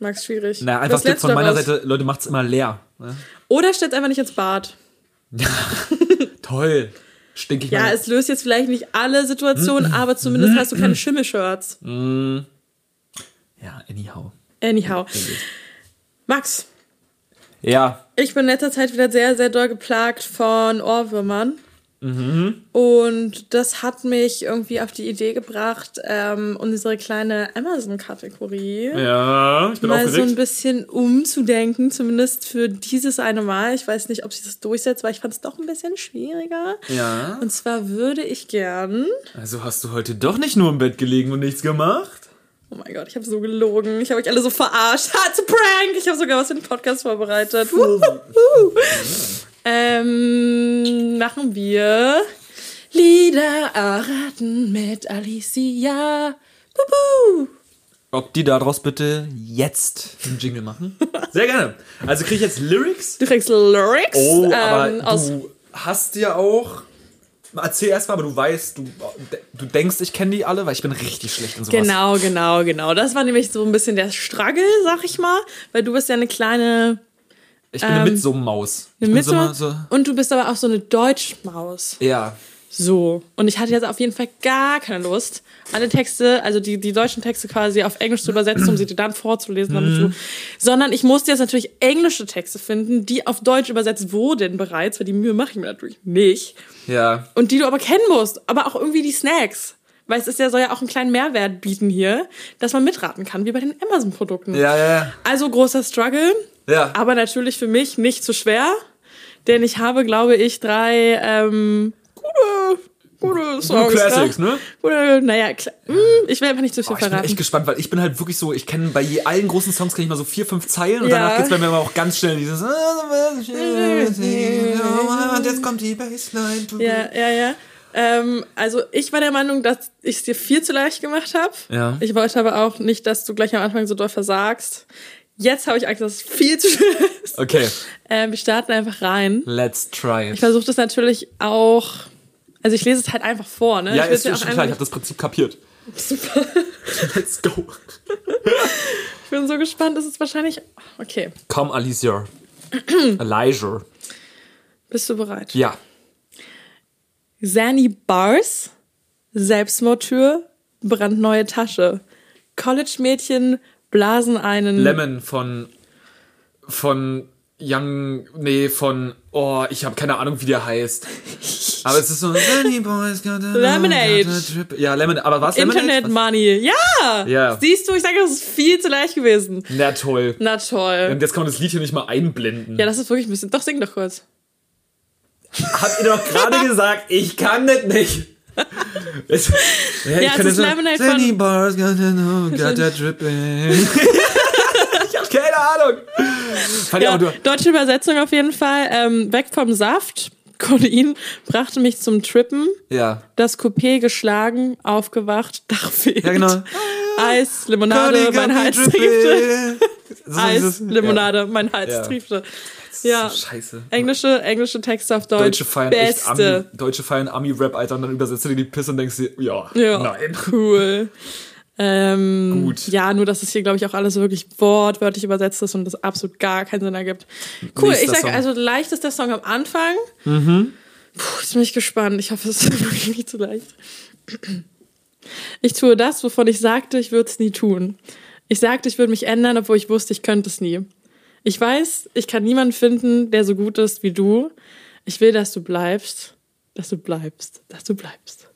Mag's schwierig. na, einfach Was Tipp von meiner? Seite, Leute, macht's immer leer. Ne? Oder stellt einfach nicht ins Bad. Toll. Stink ich Ja, mal. es löst jetzt vielleicht nicht alle. Situationen, aber zumindest hast du keine Schimmelshirts. Ja, anyhow. Anyhow. Max, Ja, ich bin in letzter Zeit wieder sehr, sehr doll geplagt von Ohrwürmern. Und das hat mich irgendwie auf die Idee gebracht, ähm, unsere kleine Amazon-Kategorie ja, ich bin mal so aufgeregt. ein bisschen umzudenken, zumindest für dieses eine Mal. Ich weiß nicht, ob sich das durchsetzt, weil ich fand es doch ein bisschen schwieriger. ja. Und zwar würde ich gern Also hast du heute doch nicht nur im Bett gelegen und nichts gemacht? Oh mein Gott, ich habe so gelogen. Ich habe euch alle so verarscht. Ha, it's a prank. Ich habe sogar was für den Podcast vorbereitet. Wuhuhu. Ähm, machen wir Lieder erraten mit Alicia. Bubu. ob die daraus bitte jetzt einen Jingle machen. Sehr gerne. Also kriege ich jetzt Lyrics. Du kriegst Lyrics Oh, ähm, aber du hast ja auch. Erzähl erst mal, aber du weißt, du, du denkst, ich kenne die alle, weil ich bin richtig schlecht in sowas. Genau, genau, genau. Das war nämlich so ein bisschen der Struggle, sag ich mal, weil du bist ja eine kleine Ich bin eine Ähm, Mitsummenmaus. Ich bin mit so, und du bist aber auch so eine Deutschmaus. Ja. So. Und ich hatte jetzt auf jeden Fall gar keine Lust, alle Texte, also die, die deutschen Texte quasi auf Englisch zu übersetzen, um sie dir dann vorzulesen, damit Mhm. du. Sondern ich musste jetzt natürlich englische Texte finden, die auf Deutsch übersetzt wurden bereits, weil die Mühe mache ich mir natürlich nicht. Ja. Und die du aber kennen musst. Aber auch irgendwie die Snacks. Weil es ist ja, soll ja auch einen kleinen Mehrwert bieten hier, dass man mitraten kann, wie bei den Amazon-Produkten. Ja, ja, ja. Also großer Struggle. Ja. Aber natürlich für mich nicht zu schwer. Denn ich habe, glaube ich, drei ähm, gute, gute Songs. Classics, ne? Gute, naja, klar. Hm, ich will einfach nicht zu viel Oh, ich bin verraten. echt gespannt, weil ich bin halt wirklich so, ich kenne bei allen großen Songs kenne ich mal so vier, fünf Zeilen und Ja. danach geht's bei mir aber auch ganz schnell dieses und jetzt kommt die Bassline. Ja, ja, ja. Ähm, also ich war der Meinung, dass ich es dir viel zu leicht gemacht habe. Ja. Ich wollte aber auch nicht, dass du gleich am Anfang so doll versagst. Jetzt habe ich Angst, dass es viel zu schwer ist. Okay, Ähm, wir starten einfach rein. let's try it. Ich versuche das natürlich auch. Also ich lese es halt einfach vor, ne? Ja, ich ist es schon klar, ich habe das Prinzip kapiert. Super. Let's go. Ich bin so gespannt, das ist wahrscheinlich. Okay. Komm, Alicia. Elijah. Bist du bereit? Ja. Zanny Bars, Selbstmordtür, brandneue Tasche. College-Mädchen blasen einen. Lemon von von Young, nee, von oh, ich habe keine Ahnung, wie der heißt. Aber es ist so Lemonade. Ja, Lemon, aber was Lemonade? Internet Was? Money. Ja! Ja. Siehst du, ich sage, das ist viel zu leicht gewesen. Na toll. Na toll. Und jetzt kann man das Lied hier nicht mal einblenden. Ja, das ist wirklich ein bisschen. Doch, sing doch kurz. Habt ihr doch gerade gesagt, ich kann das nicht. Es, ja, ich Ja, es ist Lemonade von- Lenny Bars got a, no, got a dripping. ich hab keine Ahnung. Fand Ja, deutsche Übersetzung auf jeden Fall. Ähm, weg vom Saft. Codein brachte mich zum Trippen. ja. Das Coupé geschlagen, aufgewacht, Dach fehlt. Ja, genau. Eis, Limonade, mein me Hals triefte. So Eis, Limonade, mein Hals triefte. Ja. So scheiße. Englische, englische Texte auf Deutsch. Deutsche feiern Beste. Ami, Deutsche feiern Ami-Rap, Alter, und dann übersetzt du dir die Pisse und denkst dir, ja, Ja, nein. cool. Ähm, Gut. Ja, nur dass es hier, glaube ich, auch alles wirklich wortwörtlich übersetzt ist und das absolut gar keinen Sinn ergibt. Cool, Nächster ich sag, Song. also leicht ist der Song am Anfang. Puh, jetzt bin ich gespannt. Ich hoffe, es ist wirklich nicht zu leicht. Ich tue das, wovon ich sagte, ich würde es nie tun. Ich sagte, ich würde mich ändern, obwohl ich wusste, ich könnte es nie. Ich weiß, ich kann niemanden finden, der so gut ist wie du. Ich will, dass du bleibst, dass du bleibst, dass du bleibst.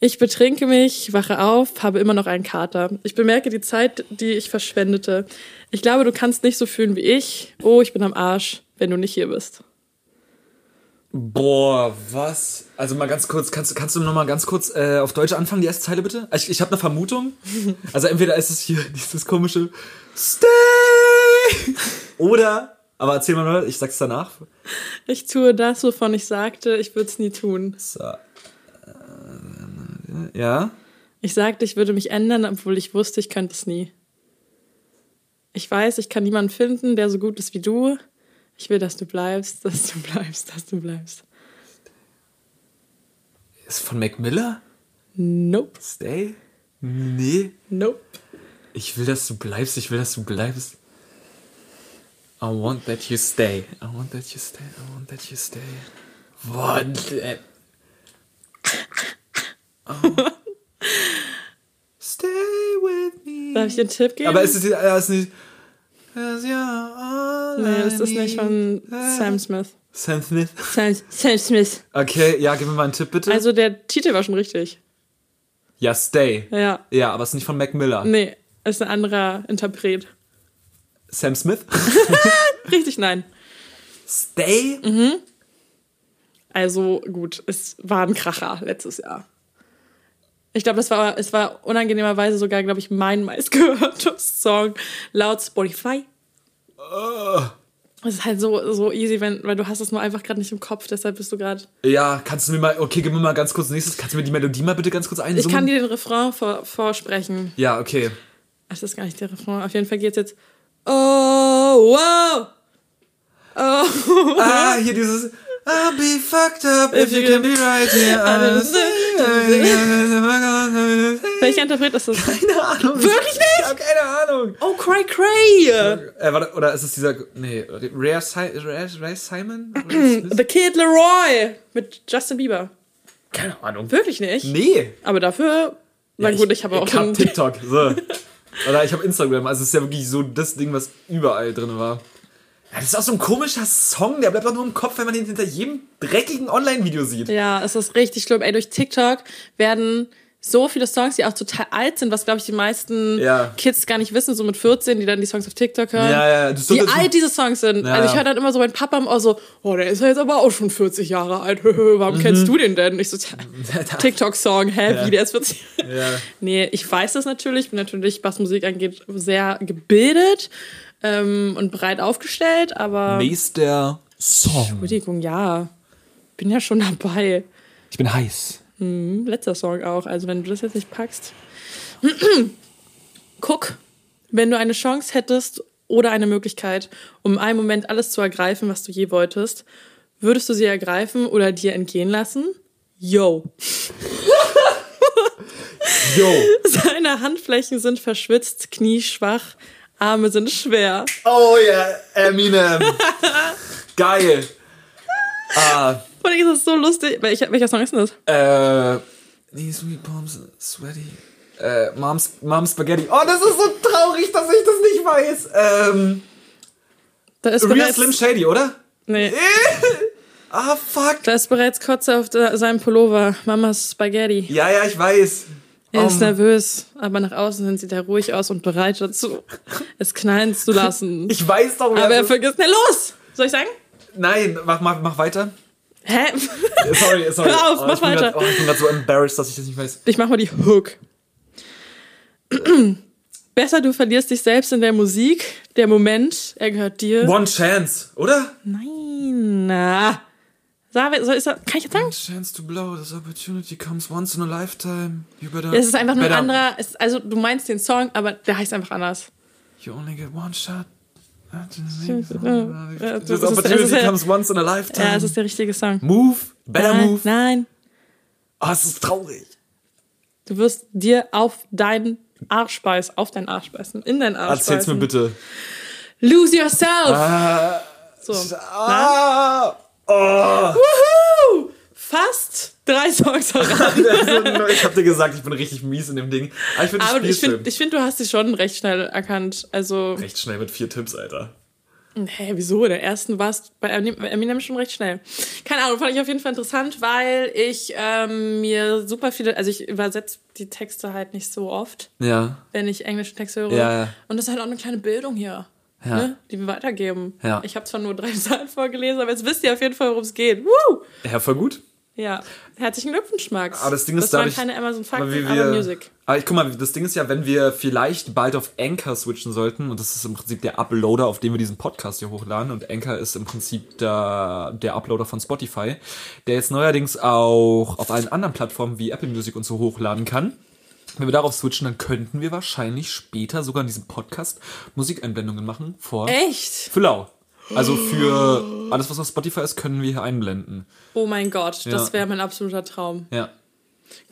Ich betrinke mich, wache auf, habe immer noch einen Kater. Ich bemerke die Zeit, die ich verschwendete. Ich glaube, du kannst nicht so fühlen wie ich. Oh, ich bin am Arsch, wenn du nicht hier bist. Boah, was? Also mal ganz kurz, kannst, kannst du noch mal ganz kurz äh, auf Deutsch anfangen, die erste Zeile bitte? Ich, ich habe eine Vermutung. Also entweder ist es hier dieses komische Stay oder, aber erzähl mal mal, ich sag's danach. Ich tue das, wovon ich sagte, ich würde es nie tun. So. Ja. Ich sagte, ich würde mich ändern, obwohl ich wusste, ich könnte es nie. Ich weiß, ich kann niemanden finden, der so gut ist wie du. Ich will, dass du bleibst, dass du bleibst, dass du bleibst. Ist von Mac Miller? Nope, Stay? Nee. nope. Ich will, dass du bleibst, ich will, dass du bleibst. I want that you stay. I want that you stay. I want that you stay. What? Oh. Stay with me. Darf ich dir einen Tipp geben? Aber ist es ist nicht. Nee, das ist nicht von. Sam Smith. Sam Smith. Sam, Sam Smith. Okay, ja, gib mir mal einen Tipp bitte. Also der Titel war schon richtig. ja, Stay. Ja. Ja, aber es ist nicht von Mac Miller. Nee, ist ein anderer Interpret. Sam Smith? Richtig, nein. Stay? Also gut, es war ein Kracher letztes Jahr. Ich glaube, das war, es war unangenehmerweise sogar, glaube ich, mein meistgehörter Song laut Spotify. Es ist halt so, so easy, wenn, weil du hast es nur einfach gerade nicht im Kopf, deshalb bist du gerade. Ja, kannst du mir mal, okay, gib mir mal ganz kurz nächstes, kannst du mir die Melodie mal bitte ganz kurz einsummen? Ich kann dir den Refrain vor, vorsprechen. ja, okay. Ach, das ist gar nicht der Refrain. Auf jeden Fall geht's jetzt. Oh, wow! Oh, Ah, hier dieses I'll be fucked up if you can be right here. welcher Interpret ist das? Keine Ahnung. Wirklich nicht? Ich hab keine Ahnung. Oh, Cray Cray! Äh, warte, oder ist es dieser, nee, Rare, si Rare, Rare Simon? The Kid Leroy mit Justin Bieber. Keine Ahnung. Wirklich nicht? Nee. Aber dafür, na gut, ich habe auch ich hab. TikTok, so. Oder ich habe Instagram, also es ist ja wirklich so das Ding, was überall drin war. Ja, das ist auch so ein komischer Song, der bleibt auch nur im Kopf, wenn man ihn hinter jedem dreckigen Online-Video sieht. Ja, es ist richtig schlimm. Ey, durch TikTok werden so viele Songs, die auch total alt sind, was glaube ich die meisten Ja. Kids gar nicht wissen, so mit 14, die dann die Songs auf TikTok hören. Ja, ja, das Wie alt diese Songs sind. Ja. Also ich höre dann immer so mein Papa auch so, oh, der ist ja jetzt aber auch schon 40 Jahre alt. Warum kennst du den denn? Ich so, tja, TikTok-Song, hä, Mhm. Ja. wie, der ist 40. Ja. Nee, ich weiß das natürlich, bin natürlich, was Musik angeht, sehr gebildet ähm, und breit aufgestellt, aber Nächster Song. Entschuldigung, ja, bin ja schon dabei. Ich bin heiß. Letzter Song auch, also wenn du das jetzt nicht packst. Guck, wenn du eine Chance hättest oder eine Möglichkeit, um einen Moment alles zu ergreifen, was du je wolltest, würdest du sie ergreifen oder dir entgehen lassen? Yo. Yo. Seine Handflächen sind verschwitzt, Knie schwach, Arme sind schwer. Oh ja, Eminem. Geil. Ah, Allem ist das so lustig. Welcher, welcher Song ist denn das? äh, nee, Sweet Bombs, Sweaty. Äh, Mom's, Mom's Spaghetti. Oh, das ist so traurig, dass ich das nicht weiß. Ähm, Da ist Real Slim Shady, oder? nee, Ah, fuck. da ist bereits Kotze auf der, seinem Pullover. Mamas Spaghetti. Ja, ja, ich weiß. Er ist Um, nervös, aber nach außen hin sieht er ruhig aus und bereit dazu, es knallen zu lassen. Ich weiß doch, wer aber er vergisst. Na los! Soll ich sagen? Nein, mach, mach, mach weiter. Hä? Sorry, sorry. Hör auf, oh, mach weiter. Grad, oh, ich bin gerade so embarrassed, dass ich das nicht weiß. Ich mach mal die Hook. Besser, du verlierst dich selbst in der Musik. Der Moment, er gehört dir. One Chance, oder? Nein. Na. Sag, soll ich, kann ich jetzt sagen? Chance to blow, this opportunity comes once in a lifetime. You better. Es ist einfach nur ein anderer. Es, also, du meinst den Song, aber der heißt einfach anders. You only get one shot. This opportunity comes once in a lifetime. Ja, es ist der richtige Song. Move, better nein, move. nein. Oh, es ist traurig. Du wirst dir auf deinen Arsch beißen, auf deinen Arsch beißen, in deinen Arsch Erzähl's mir beißen. bitte. Lose yourself. Ah, so. ah, oh. Woohoo! Fast drei Songs verraten. Also, ich hab dir gesagt, ich bin richtig mies in dem Ding. Aber ich finde Aber ich finde, find, du hast dich schon recht schnell erkannt. Also, Recht schnell mit vier Tipps, Alter. hä, wieso? Der ersten war es bei Eminem schon recht schnell. Keine Ahnung, fand ich auf jeden Fall interessant, weil ich ähm, mir super viele, also ich übersetze die Texte halt nicht so oft, Ja. wenn ich englische Texte höre. Ja, ja. Und das ist halt auch eine kleine Bildung hier. Ja. Ne, die wir weitergeben. Ja. Ich habe zwar nur drei Seiten vorgelesen, aber jetzt wisst ihr auf jeden Fall, worum es geht. Woo! Ja, voll gut. Ja, herzlichen Glückwunsch, Max. Aber das Ding ist das waren dadurch- keine Amazon-Fakten, Weil wir, aber Music. Aber ich guck mal, das Ding ist ja, wenn wir vielleicht bald auf Anchor switchen sollten, und das ist im Prinzip der Uploader, auf dem wir diesen Podcast hier hochladen, und Anchor ist im Prinzip der, der Uploader von Spotify, der jetzt neuerdings auch auf allen anderen Plattformen wie Apple Music und so hochladen kann. Wenn wir darauf switchen, dann könnten wir wahrscheinlich später sogar in diesem Podcast Musikeinblendungen machen vor Echt? für lau. Also für alles, was auf Spotify ist, können wir hier einblenden. Oh mein Gott, das Ja. wäre mein absoluter Traum. Ja.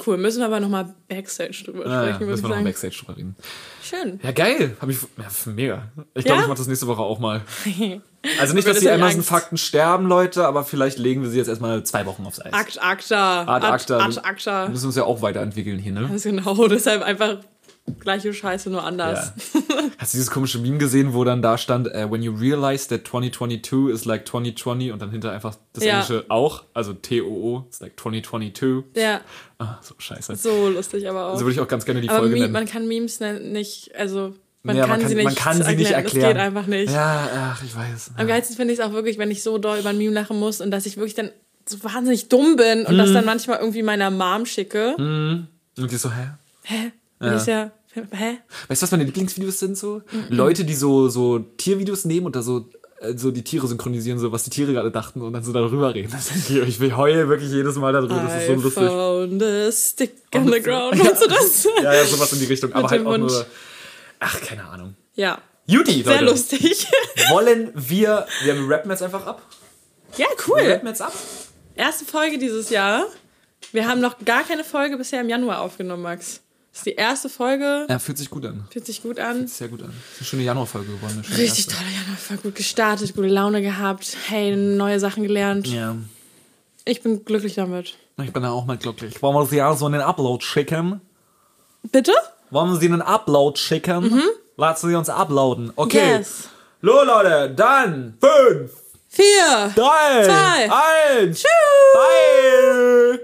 Cool, müssen wir aber nochmal Backstage drüber Ja, ja, sprechen, würde müssen wir noch im sagen. Backstage drüber reden. Schön. Ja, geil. Hab ich, ja, mega. Ich glaube, Ja? ich mache das nächste Woche auch mal. Also nicht, Aber dass das die Amazon-Fakten sterben, Leute, aber vielleicht legen wir sie jetzt erstmal zwei Wochen aufs Eis. Akt, Akta. Acta. Ad, acta. Wir müssen uns ja auch weiterentwickeln hier, ne? Ganz genau, deshalb einfach gleiche Scheiße, nur anders. Ja. Hast du dieses komische Meme gesehen, wo dann da stand, äh, when you realize that 2022 is like 2020 und dann hinter einfach das Ja. Englische auch, also T-O-O, ist like 2022. Ja, Ah, so scheiße. so lustig aber auch. So würde ich auch ganz gerne die aber Folge Meme, nennen. man kann Memes ne- nicht, also man, Ja, kann, sie nicht man kann sie nicht erklären. Das geht einfach nicht. Ja, ach, ich weiß. Am geilsten finde ich es auch wirklich, wenn ich so doll über ein Meme lachen muss und dass ich wirklich dann so wahnsinnig dumm bin und Mhm. das dann manchmal irgendwie meiner Mom schicke. Und die so, hä? Hä? Und ich ja, hä? Weißt du, was meine Lieblingsvideos sind so? Mhm. Leute, die so, so Tiervideos nehmen und da so, äh, so die Tiere synchronisieren, so was die Tiere gerade dachten und dann so darüber reden. Ich will heule wirklich jedes Mal darüber, das ist so I lustig. found a stick on the ground. Meinst du das? Ja, ja, sowas in die Richtung, aber halt auch Mund. nur, ach, keine Ahnung. Ja. Juti, Sehr Leute. lustig. Wollen wir, wir rappen jetzt einfach ab? ja, Wir cool. rappen jetzt ab? Erste Folge dieses Jahr. Wir haben noch gar keine Folge bisher im Januar aufgenommen, Max. Das ist die erste Folge. Ja, fühlt sich gut an. Fühlt sich gut an. Sehr gut an. Das ist eine schöne Januarfolge geworden. Richtig tolle Januar. Voll gut gestartet, gute Laune gehabt. Hey, neue Sachen gelernt. Ja. Ich bin glücklich damit. Ich bin da auch mal glücklich. Wollen wir sie ja so einen Upload schicken? Bitte? Wollen wir sie einen Upload schicken? Lassen sie uns uploaden. Okay. Yes. Lo, Leute, dann fünf, Vier. drei, Zwei. eins. Tschüss. Bye.